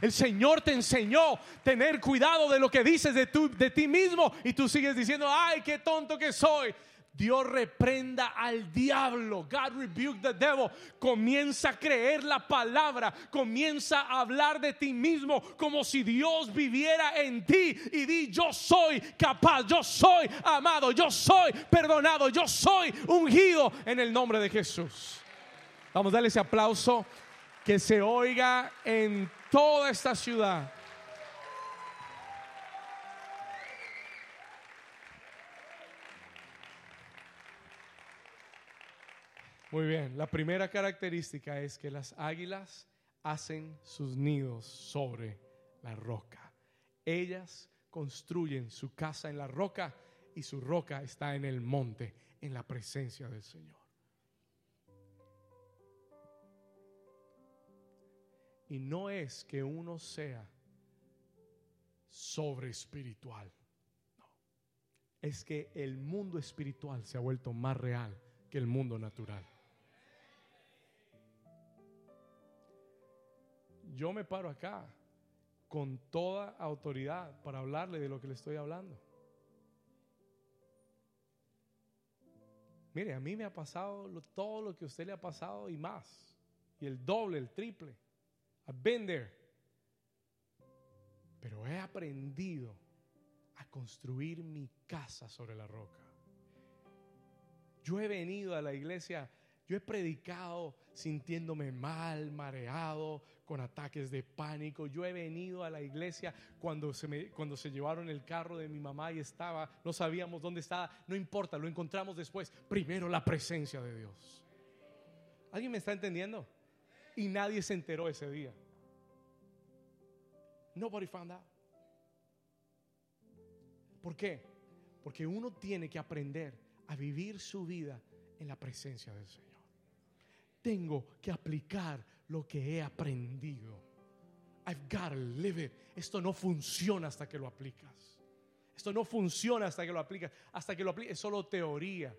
El Señor te enseñó tener cuidado de lo que dices de, de ti mismo y tú sigues diciendo, ay, qué tonto que soy. Dios reprenda al diablo. God rebuke the devil. Comienza a creer la palabra. Comienza a hablar de ti mismo como si Dios viviera en ti. Y di, yo soy capaz, yo soy amado, yo soy perdonado, yo soy ungido en el nombre de Jesús. Vamos a darle ese aplauso que se oiga en toda esta ciudad. Muy bien, la primera característica es que las águilas hacen sus nidos sobre la roca. Ellas construyen su casa en la roca y su roca está en el monte, en la presencia del Señor. Y no es que uno sea sobre espiritual. Es que el mundo espiritual se ha vuelto más real que el mundo natural. Yo me paro acá con toda autoridad para hablarle de lo que le estoy hablando. Mire, a mí me ha pasado todo lo que a usted le ha pasado y más. Y el doble, el triple. I've been there. Pero he aprendido a construir mi casa sobre la roca. Yo he venido a la iglesia, yo he predicado sintiéndome mal, mareado, con ataques de pánico. Yo he venido a la iglesia cuando se, cuando se llevaron el carro de mi mamá y estaba, no sabíamos dónde estaba, no importa, lo encontramos después. Primero la presencia de Dios. ¿Alguien me está entendiendo? Y nadie se enteró ese día. Nobody found out. ¿Por qué? Porque uno tiene que aprender a vivir su vida en la presencia del Señor. Tengo que aplicar lo que he aprendido. I've got to live it. Esto no funciona hasta que lo aplicas. Esto no funciona hasta que lo aplicas. Hasta que lo aplicas es solo teoría.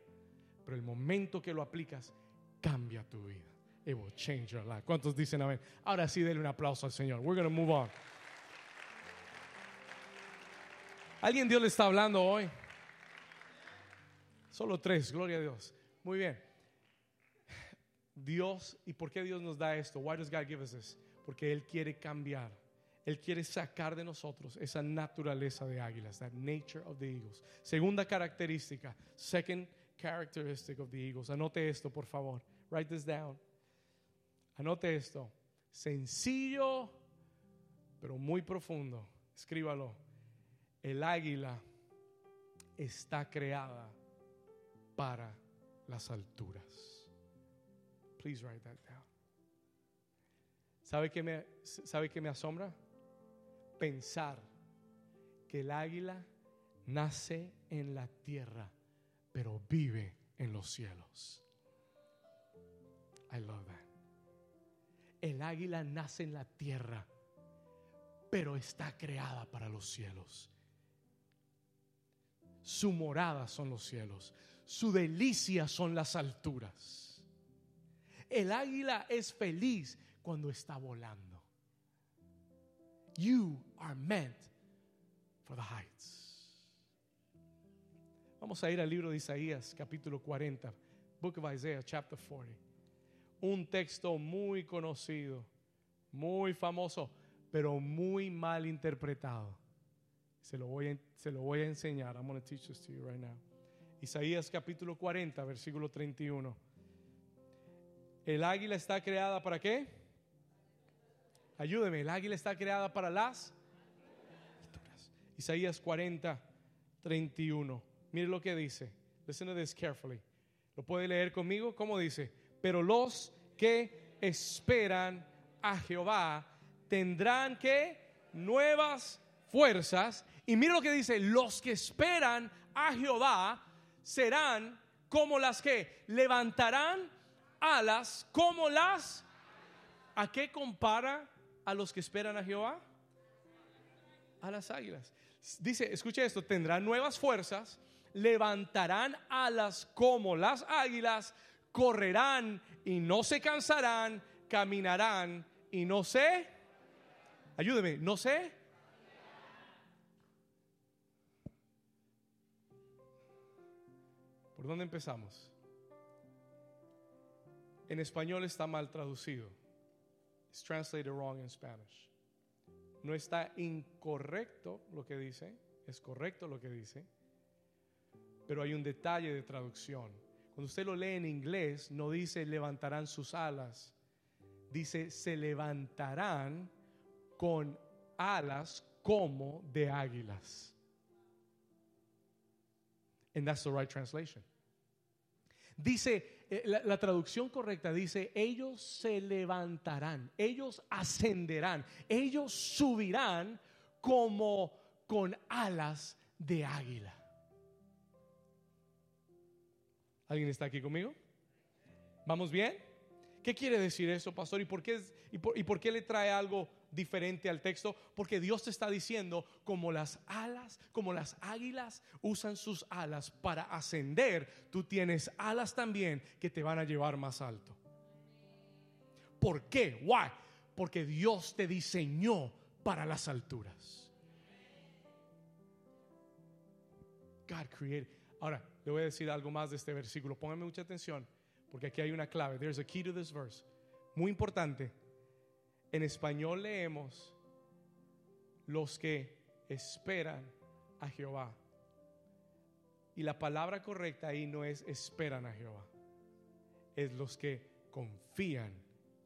Pero el momento que lo aplicas cambia tu vida. It will change your life. ¿Cuántos dicen amén? Ahora sí, denle un aplauso al Señor. We're going to move on. ¿Alguien Dios le está hablando hoy? Solo tres, gloria a Dios. Muy bien. Dios, ¿y por qué Dios nos da esto? Why does God give us this? Porque Él quiere cambiar. Él quiere sacar de nosotros esa naturaleza de águilas, that nature of the eagles. Segunda característica, second characteristic of the eagles. Anote esto, por favor. Write this down. Anote esto. Sencillo, pero muy profundo. Escríbalo. El águila está creada para las alturas. Please write that down. ¿Sabe qué me, sabe qué me asombra? Pensar que el águila nace en la tierra, pero vive en los cielos. I love that. El águila nace en la tierra, pero está creada para los cielos. Su morada son los cielos, su delicia son las alturas. El águila es feliz cuando está volando. You are meant for the heights. Vamos a ir al libro de Isaías, capítulo 40, Book of Isaiah, chapter 40. Un texto muy conocido, muy famoso, pero muy mal interpretado. Se lo voy a, enseñar. I'm going to teach this to you right now. Isaías capítulo 40, versículo 31. El águila está creada para qué? Ayúdeme, el águila está creada para las alturas. Isaías 40, 31. Mire lo que dice. Listen to this carefully. ¿Lo puede leer conmigo? ¿Cómo dice? Pero los que esperan a Jehová tendrán que nuevas fuerzas. Y mire lo que dice, los que esperan a Jehová serán como las que levantarán alas como las... ¿A qué compara a los que esperan a Jehová? A las águilas. Dice, escuche esto, tendrán nuevas fuerzas, levantarán alas como las águilas, correrán y no se cansarán, caminarán y no se... Ayúdeme, no sé. ¿Por dónde empezamos? En español está mal traducido. It's translated wrong in Spanish. No está incorrecto lo que dice, es correcto lo que dice, pero hay un detalle de traducción. Cuando usted lo lee en inglés, no dice levantarán sus alas, dice se levantarán con alas como de águilas. And that's the right translation. Dice, eh, la, la traducción correcta dice, ellos se levantarán, ellos ascenderán, ellos subirán como con alas de águila. ¿Alguien está aquí conmigo? ¿Vamos bien? ¿Qué quiere decir eso, pastor? ¿Y por qué, es- y por, y por qué le trae algo diferente al texto? Porque Dios te está diciendo como las alas, como las águilas usan sus alas para ascender, tú tienes alas también que te van a llevar más alto. ¿Por qué? Why? Porque Dios te diseñó para las alturas. God created. Ahora, le voy a decir algo más de este versículo. Pónganme mucha atención, porque aquí hay una clave. There's a key to this verse. Muy importante. En español leemos los que esperan a Jehová. Y la palabra correcta ahí no es esperan a Jehová. Es los que confían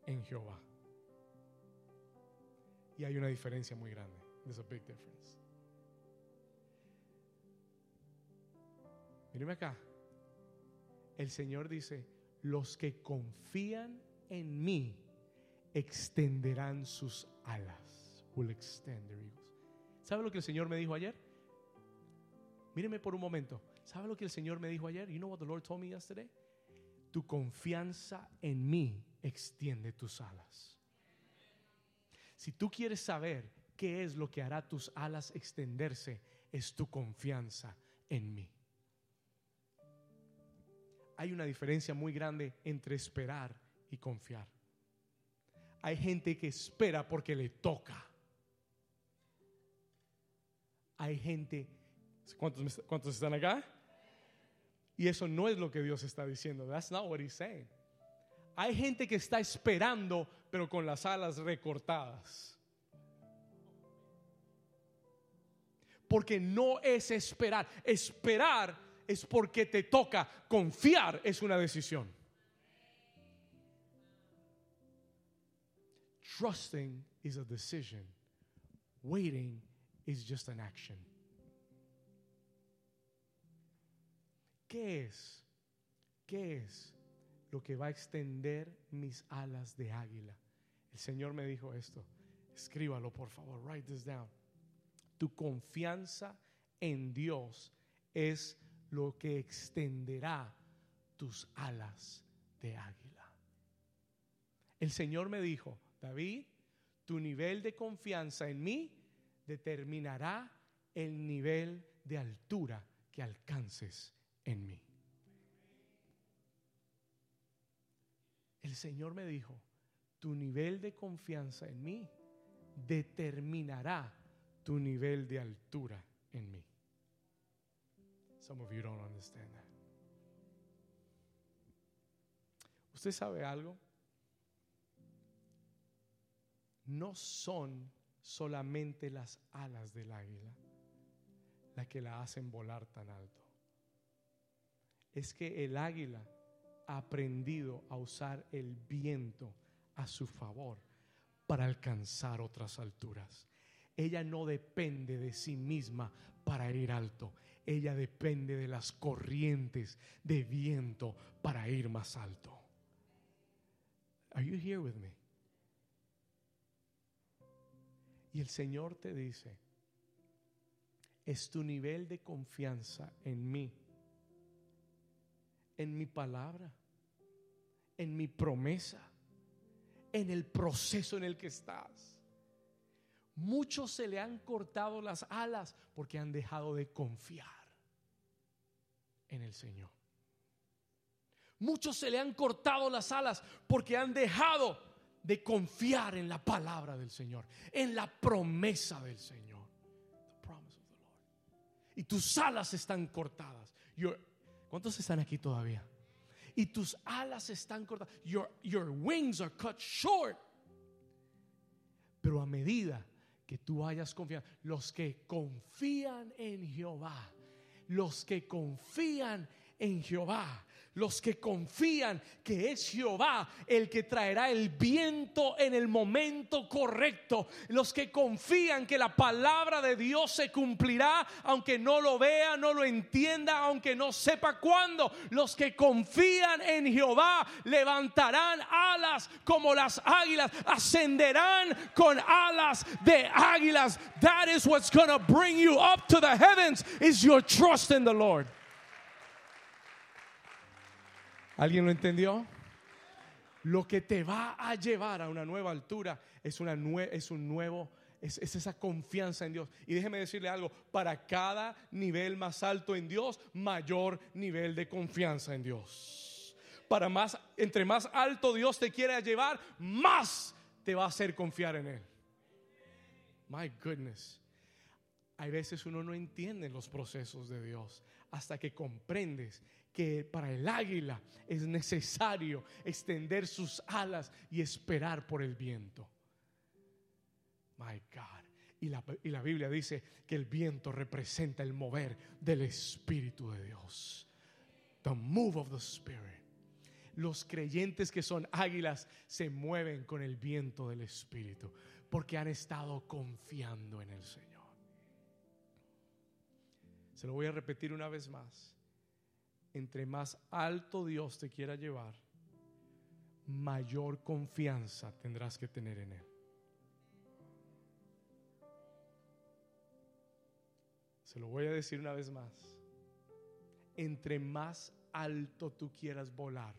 en Jehová. Y hay una diferencia muy grande. There's a big difference. Míreme acá. El Señor dice, los que confían en mí extenderán sus alas. Will. ¿Sabe lo que el Señor me dijo ayer? Míreme por un momento. ¿Sabe lo que el Señor me dijo ayer? You know what the Lord told me yesterday? Tu confianza en mí extiende tus alas. Si tú quieres saber qué es lo que hará tus alas extenderse, es tu confianza en mí. Hay una diferencia muy grande entre esperar y confiar. Hay gente que espera porque le toca. Hay gente, ¿cuántos, cuántos están acá? Y eso no es lo que Dios está diciendo. That's not what he's saying. Hay gente que está esperando, pero con las alas recortadas. Porque no es esperar. Esperar es porque te toca. Confiar es una decisión. Trusting is a decision. Waiting is just an action. ¿Qué es? ¿Qué es lo que va a extender mis alas de águila? El Señor me dijo esto. Escríbalo, por favor. Write this down. Tu confianza en Dios es lo que extenderá tus alas de águila. El Señor me dijo, David, tu nivel de confianza en mí determinará el nivel de altura que alcances en mí. El Señor me dijo, tu nivel de confianza en mí determinará tu nivel de altura en mí. Some of you don't understand that. ¿Usted sabe algo? No son solamente las alas del águila las que la hacen volar tan alto. Es que el águila ha aprendido a usar el viento a su favor para alcanzar otras alturas. Ella no depende de sí misma para ir alto. Ella depende de las corrientes de viento para ir más alto. Are you here with me? Y el Señor te dice, es tu nivel de confianza en mí, en mi palabra, en mi promesa, en el proceso en el que estás. Muchos se le han cortado las alas porque han dejado de confiar en el Señor. Muchos se le han cortado las alas porque han dejado de confiar en la palabra del Señor, en la promesa del Señor. Y tus alas están cortadas. ¿Cuántos están aquí todavía? Y tus alas están cortadas. Your, your wings are cut short. Pero a medida que tú hayas confiado, los que confían en Jehová, los que confían en Jehová los que confían que es Jehová el que traerá el viento en el momento correcto, los que confían que la palabra de Dios se cumplirá aunque no lo vea, no lo entienda, aunque no sepa cuándo, los que confían en Jehová levantarán alas como las águilas, ascenderán con alas de águilas. That is what's going to bring you up to the heavens is your trust in the Lord. ¿Alguien lo entendió? Lo que te va a llevar a una nueva altura es, una es un nuevo, es, esa confianza en Dios. Y déjeme decirle algo, para cada nivel más alto en Dios, mayor nivel de confianza en Dios. Para más, entre más alto Dios te quiera llevar, más te va a hacer confiar en Él. My goodness. Hay veces uno no entiende los procesos de Dios hasta que comprendes que para el águila es necesario extender sus alas y esperar por el viento. My God. Y la, y la, Biblia dice que el viento representa el mover del Espíritu de Dios. The move of the Spirit. Los creyentes que son águilas se mueven con el viento del Espíritu porque han estado confiando en el Señor. Se lo voy a repetir una vez más entre más alto Dios te quiera llevar, mayor confianza tendrás que tener en Él. Se lo voy a decir una vez más. Entre más alto tú quieras volar,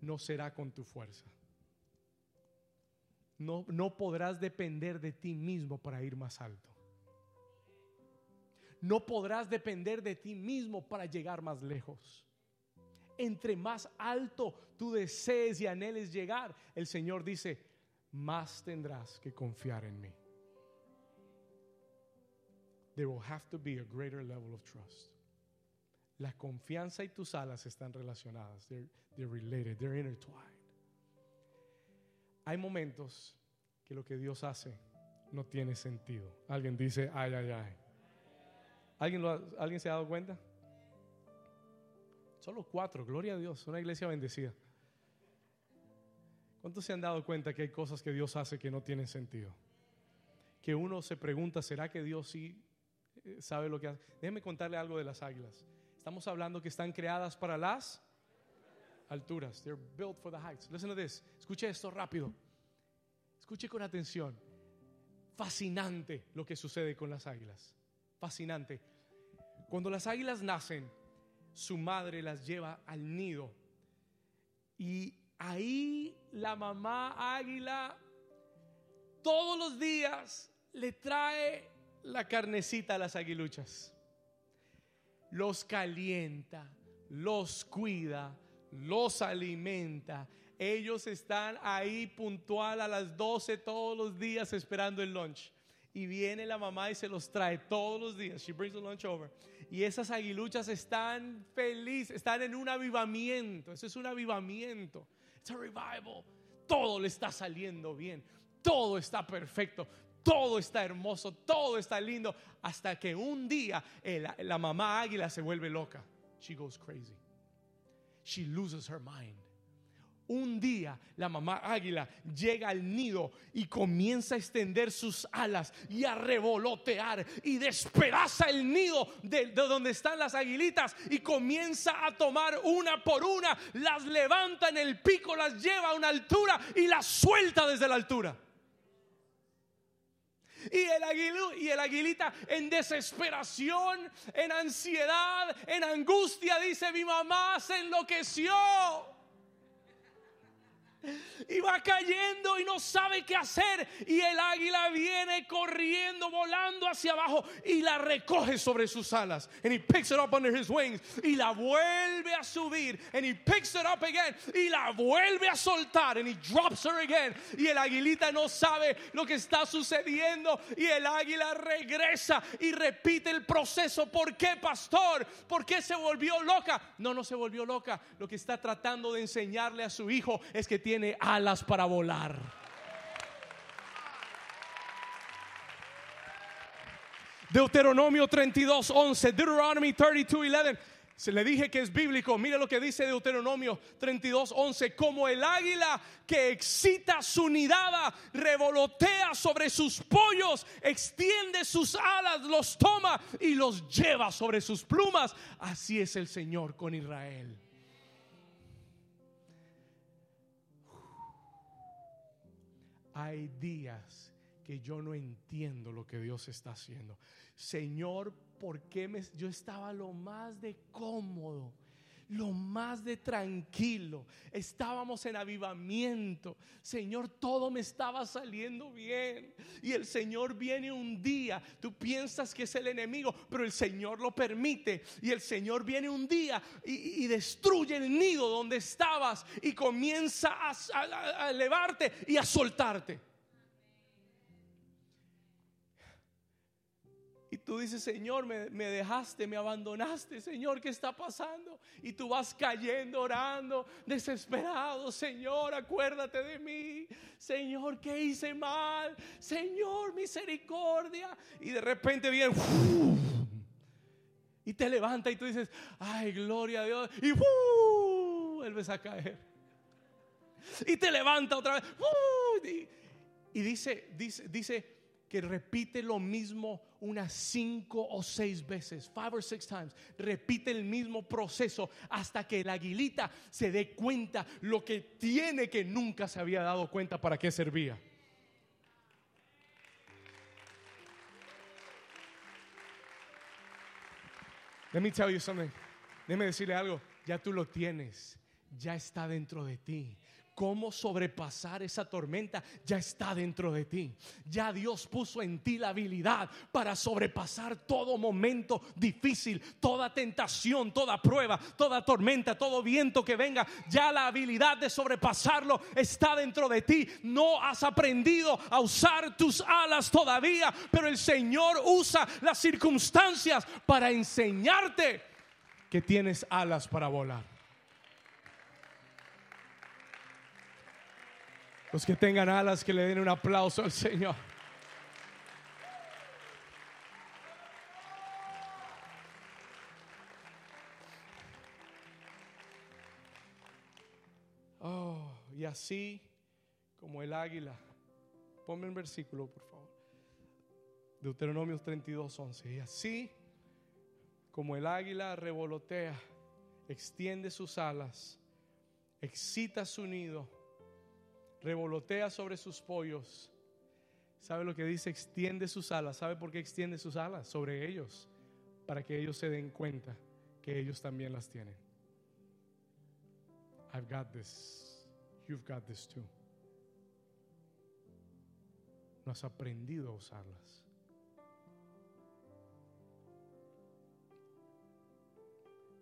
no será con tu fuerza. No, no podrás depender de ti mismo para ir más alto no podrás depender de ti mismo para llegar más lejos. Entre más alto tú desees y anheles llegar, el Señor dice, más tendrás que confiar en mí. There will have to be a greater level of trust. La confianza y tus alas están relacionadas. They're, they're related, they're intertwined. Hay momentos que lo que Dios hace no tiene sentido. Alguien dice, ay, ay, ay. ¿Alguien, se ha dado cuenta? Solo cuatro, gloria a Dios, una iglesia bendecida. ¿Cuántos se han dado cuenta que hay cosas que Dios hace que no tienen sentido? Que uno se pregunta, ¿será que Dios sí eh, sabe lo que hace? Déjeme contarle algo de las águilas. Estamos hablando que están creadas para las alturas. They're built for the heights. Listen to this. Escuche esto rápido. Escuche con atención. Fascinante lo que sucede con las águilas. Fascinante. Cuando las águilas nacen, su madre las lleva al nido. Y ahí la mamá águila todos los días le trae la carnecita a las aguiluchas. Los calienta, los cuida, los alimenta. Ellos están ahí puntual a las 12 todos los días esperando el lunch. Y viene la mamá y se los trae todos los días. She brings the lunch over. Y esas aguiluchas están felices, están en un avivamiento. Eso es un avivamiento. It's a revival. Todo le está saliendo bien. Todo está perfecto. Todo está hermoso. Todo está lindo. Hasta que un día la mamá águila se vuelve loca. She goes crazy. She loses her mind un día la mamá águila llega al nido y comienza a extender sus alas y a revolotear y despedaza el nido de, donde están las aguilitas y comienza a tomar una por una, las levanta en el pico, las lleva a una altura y las suelta desde la altura. Y el, y el aguilita en desesperación, en ansiedad, en angustia, dice, mi mamá se enloqueció y va cayendo y no sabe qué hacer. Y el águila viene corriendo, volando hacia abajo y la recoge sobre sus alas. And he picks it up under his wings y la vuelve a subir. And he picks it up again y la vuelve a soltar. And he drops her again. Y el aguilita no sabe lo que está sucediendo. Y el águila regresa y repite el proceso. ¿Por qué, pastor? ¿Por qué se volvió loca? No, no se volvió loca. Lo que está tratando de enseñarle a su hijo es que tiene tiene alas para volar. Deuteronomio 32, 11, Deuteronomy 32, 11. Se le dije que es bíblico. Mira lo que dice Deuteronomio 32, 11. Como el águila que excita su nidada, revolotea sobre sus pollos, extiende sus alas, los toma y los lleva sobre sus plumas. Así es el Señor con Israel. Hay días que yo no entiendo lo que Dios está haciendo. Señor, ¿por qué me, yo estaba lo más de cómodo? Lo más de tranquilo. Estábamos en avivamiento. Señor, todo me estaba saliendo bien. Y el Señor viene un día. Tú piensas que es el enemigo, pero el Señor lo permite. Y el Señor viene un día y, destruye el nido donde estabas y comienza a, a elevarte y a soltarte. Tú dices, Señor, me, dejaste, me abandonaste, Señor, ¿qué está pasando? Y tú vas cayendo, orando, desesperado, Señor, acuérdate de mí, Señor, ¿qué hice mal? Señor, misericordia. Y de repente viene, y te levanta y tú dices, ay, gloria a Dios. Y vuelves a caer. Y te levanta otra vez. Y dice, dice, dice, que repite lo mismo unas cinco o seis veces, five or six times, repite el mismo proceso hasta que la aguilita se dé cuenta lo que tiene que nunca se había dado cuenta para qué servía. Let me tell you something. Déjeme decirle algo. Ya tú lo tienes. Ya está dentro de ti cómo sobrepasar esa tormenta ya está dentro de ti. Ya Dios puso en ti la habilidad para sobrepasar todo momento difícil, toda tentación, toda prueba, toda tormenta, todo viento que venga. Ya la habilidad de sobrepasarlo está dentro de ti. No has aprendido a usar tus alas todavía, pero el Señor usa las circunstancias para enseñarte que tienes alas para volar. Los que tengan alas, que le den un aplauso al Señor. Oh, y así como el águila. Ponme un versículo, por favor. Deuteronomio 32, 11. Y así como el águila revolotea, extiende sus alas, excita su nido revolotea sobre sus pollos. ¿Sabe lo que dice? Extiende sus alas. ¿Sabe por qué extiende sus alas? Sobre ellos. Para que ellos se den cuenta que ellos también las tienen. I've got this. You've got this too. No has aprendido a usarlas.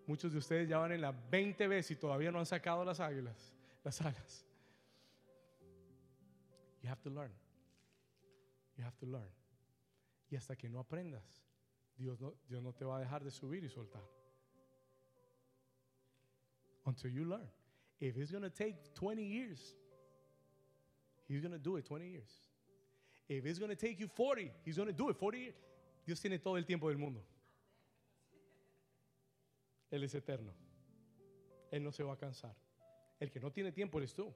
Muchos de ustedes ya van en la 20 veces y todavía no han sacado las águilas, las alas. You have to learn. You have to learn. Y hasta que no aprendas, Dios no, Dios no te va a dejar de subir y soltar. Until you learn. If it's going to take 20 years, He's going to do it 20 years. If it's going to take you 40, He's going to do it 40 years. Dios tiene todo el tiempo del mundo. Él es eterno. Él no se va a cansar. El que no tiene tiempo eres tú.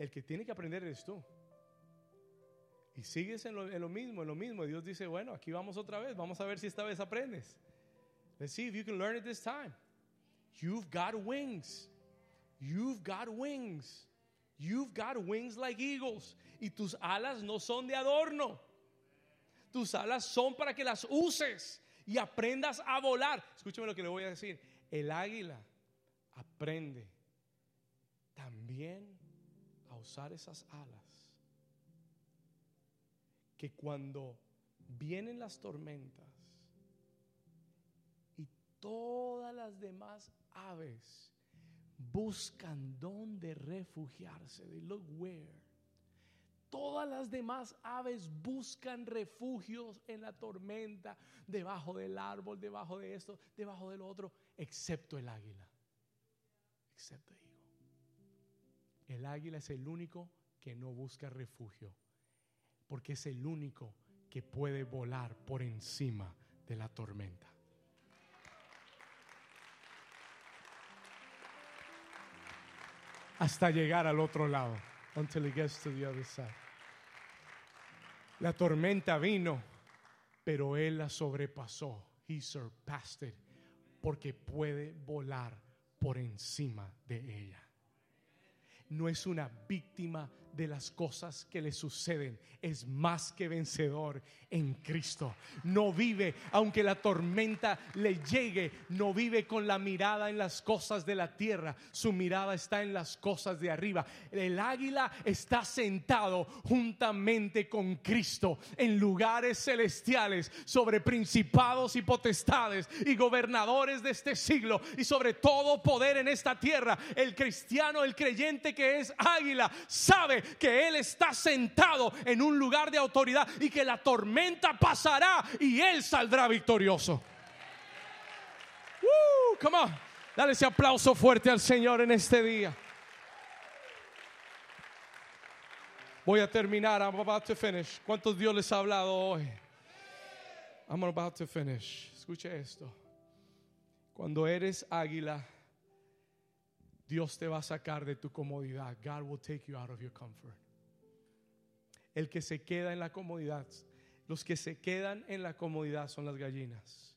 El que tiene que aprender eres tú. Y sigues en lo, mismo, en lo mismo. Dios dice, bueno, aquí vamos otra vez. Vamos a ver si esta vez aprendes. Let's see if you can learn it this time. You've got wings. You've got wings. You've got wings like eagles. Y tus alas no son de adorno. Tus alas son para que las uses y aprendas a volar. Escúchame lo que le voy a decir. El águila aprende también usar esas alas, que cuando vienen las tormentas y todas las demás aves buscan dónde refugiarse, they look where. Todas las demás aves buscan refugios en la tormenta, debajo del árbol, debajo de esto, debajo del otro, excepto el águila. Excepto el águila es el único que no busca refugio, porque es el único que puede volar por encima de la tormenta. Hasta llegar al otro lado, until it gets to the other side. La tormenta vino, pero él la sobrepasó. He surpassed it, porque puede volar por encima de ella. No es una víctima de las cosas que le suceden. Es más que vencedor en Cristo. No vive, aunque la tormenta le llegue, no vive con la mirada en las cosas de la tierra. Su mirada está en las cosas de arriba. El águila está sentado juntamente con Cristo en lugares celestiales sobre principados y potestades y gobernadores de este siglo y sobre todo poder en esta tierra. El cristiano, el creyente que es águila, sabe que Él está sentado en un lugar de autoridad y que la tormenta pasará y Él saldrá victorioso. come on. Dale ese aplauso fuerte al Señor en este día. Voy a terminar. I'm about to finish. ¿Cuántos Dios les ha hablado hoy? I'm about to finish. Escuche esto. Cuando eres águila, Dios te va a sacar de tu comodidad. God will take you out of your comfort. El que se queda en la comodidad, los que se quedan en la comodidad son las gallinas.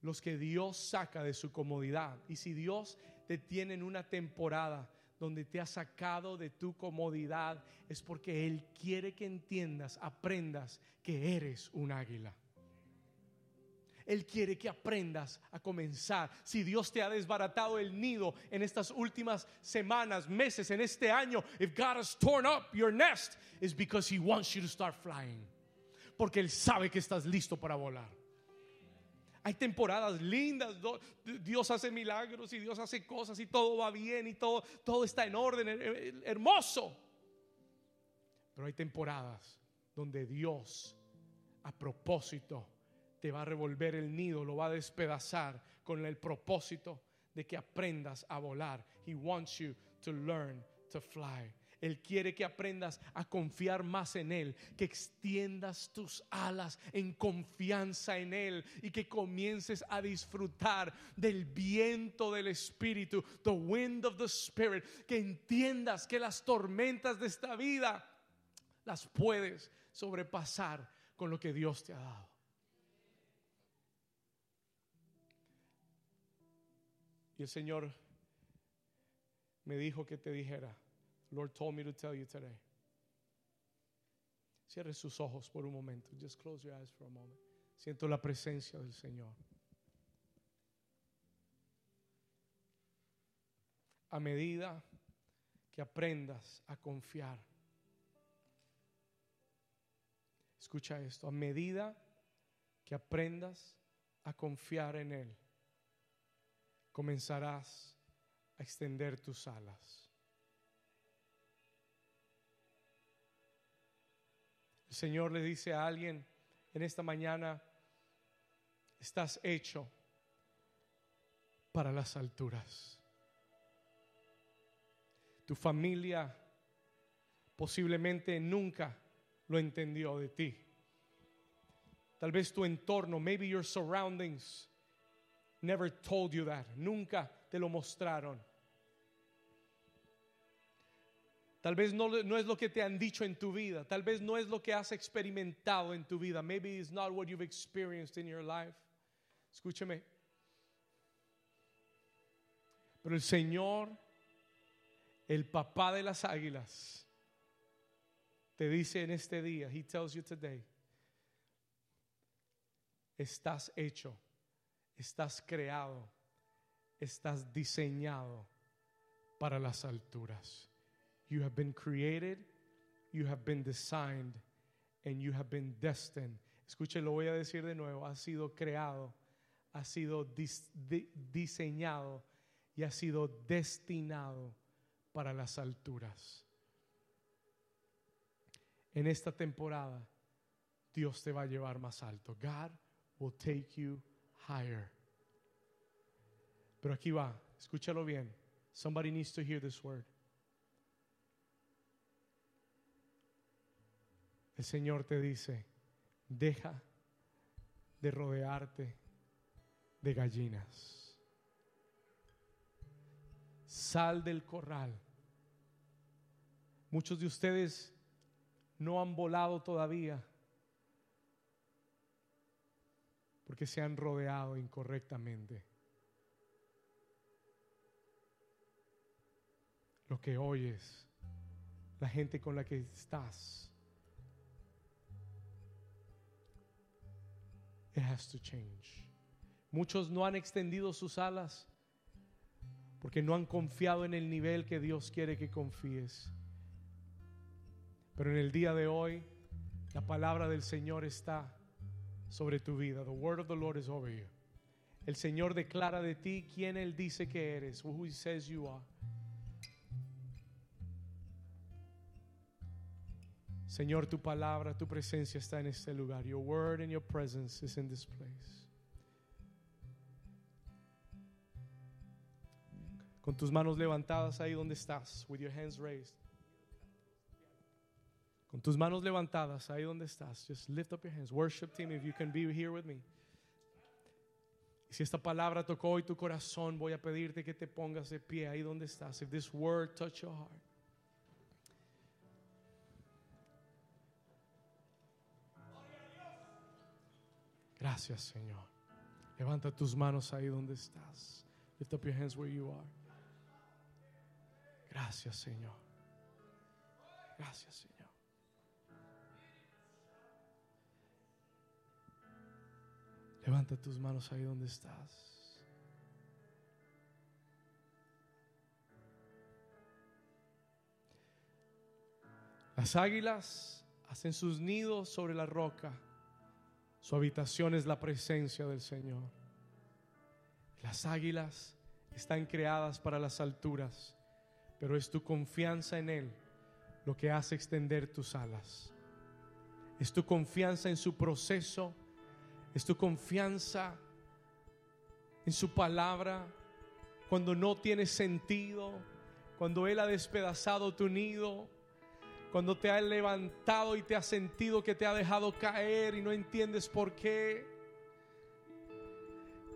Los que Dios saca de su comodidad. Y si Dios te tiene en una temporada donde te ha sacado de tu comodidad, es porque Él quiere que entiendas, aprendas que eres un águila. Él quiere que aprendas a comenzar. Si Dios te ha desbaratado el nido en estas últimas semanas, meses, en este año, if God has torn up your nest, it's because He wants you to start flying. Porque Él sabe que estás listo para volar. Hay temporadas lindas, Dios hace milagros y Dios hace cosas y todo va bien y todo, todo está en orden, hermoso. Pero hay temporadas donde Dios, a propósito, te va a revolver el nido, lo va a despedazar con el propósito de que aprendas a volar. He wants you to learn to fly. Él quiere que aprendas a confiar más en Él, que extiendas tus alas en confianza en Él y que comiences a disfrutar del viento del Espíritu, the wind of the Spirit, que entiendas que las tormentas de esta vida las puedes sobrepasar con lo que Dios te ha dado. Y el Señor me dijo que te dijera, Lord told me to tell you today. Cierre sus ojos por un momento. Just close your eyes for a moment. Siento la presencia del Señor. A medida que aprendas a confiar. Escucha esto. A medida que aprendas a confiar en Él comenzarás a extender tus alas. El Señor le dice a alguien en esta mañana, estás hecho para las alturas. Tu familia posiblemente nunca lo entendió de ti. Tal vez tu entorno, maybe your surroundings, never told you that. Nunca te lo mostraron. Tal vez no, es lo que te han dicho en tu vida. Tal vez no es lo que has experimentado en tu vida. Maybe it's not what you've experienced in your life. Escúcheme. Pero el Señor, el papá de las águilas, te dice en este día, He tells you today, estás hecho estás creado, estás diseñado para las alturas. You have been created, you have been designed, and you have been destined. Escuche, lo voy a decir de nuevo, ha sido creado, ha sido diseñado y ha sido destinado para las alturas. En esta temporada, Dios te va a llevar más alto. God will take you higher. Pero aquí va, escúchalo bien. Somebody needs to hear this word. El Señor te dice, deja de rodearte de gallinas. Sal del corral. Muchos de ustedes no han volado todavía porque se han rodeado incorrectamente. Lo que oyes, la gente con la que estás, it has to change. Muchos no han extendido sus alas porque no han confiado en el nivel que Dios quiere que confíes. Pero en el día de hoy, la palabra del Señor está sobre tu vida. The word of the Lord is over you. El Señor declara de ti quién Él dice que eres, who He says you are. Señor, tu palabra, tu presencia está en este lugar. Your word and your presence is in this place. Con tus manos levantadas ahí donde estás, with your hands raised. Con tus manos levantadas ahí donde estás, just lift up your hands. Worship team, if you can be here with me. Si esta palabra tocó hoy tu corazón, voy a pedirte que te pongas de pie ahí donde estás. If this word touch your heart. Gracias, Señor. Levanta tus manos ahí donde estás. Lift up your hands where you are. Gracias, Señor. Gracias, Señor. Levanta tus manos ahí donde estás. Las águilas hacen sus nidos sobre la roca. Su habitación es la presencia del Señor. Las águilas están creadas para las alturas, pero es tu confianza en Él lo que hace extender tus alas. Es tu confianza en su proceso, es tu confianza en su palabra cuando no tiene sentido, cuando Él ha despedazado tu nido, cuando te ha levantado y te ha sentido que te ha dejado caer y no entiendes por qué.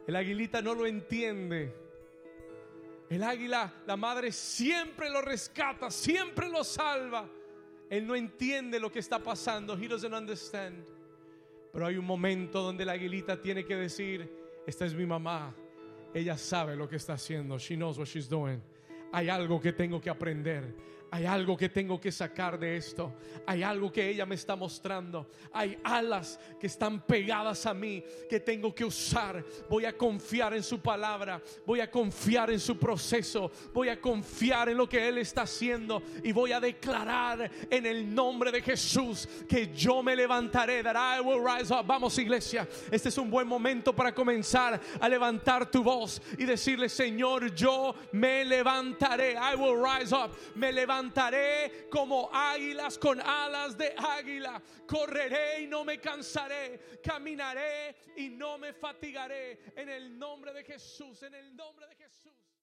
El aguilita no lo entiende. El águila, la madre siempre lo rescata, siempre lo salva. Él no entiende lo que está pasando. He doesn't understand. Pero hay un momento donde la aguilita tiene que decir, esta es mi mamá. Ella sabe lo que está haciendo. She knows what she's doing. Hay algo que tengo que aprender. Hay algo que tengo que sacar de esto. Hay algo que ella me está mostrando. Hay alas que están pegadas a mí que tengo que usar. Voy a confiar en su palabra. Voy a confiar en su proceso. Voy a confiar en lo que Él está haciendo. Y voy a declarar en el nombre de Jesús que yo me levantaré. Vamos iglesia. Este es un buen momento para comenzar a levantar tu voz y decirle Señor yo me levantaré. I will rise up. Me levantaré levantaré como águilas con alas de águila. Correré y no me cansaré. Caminaré y no me fatigaré. En el nombre de Jesús, en el nombre de Jesús.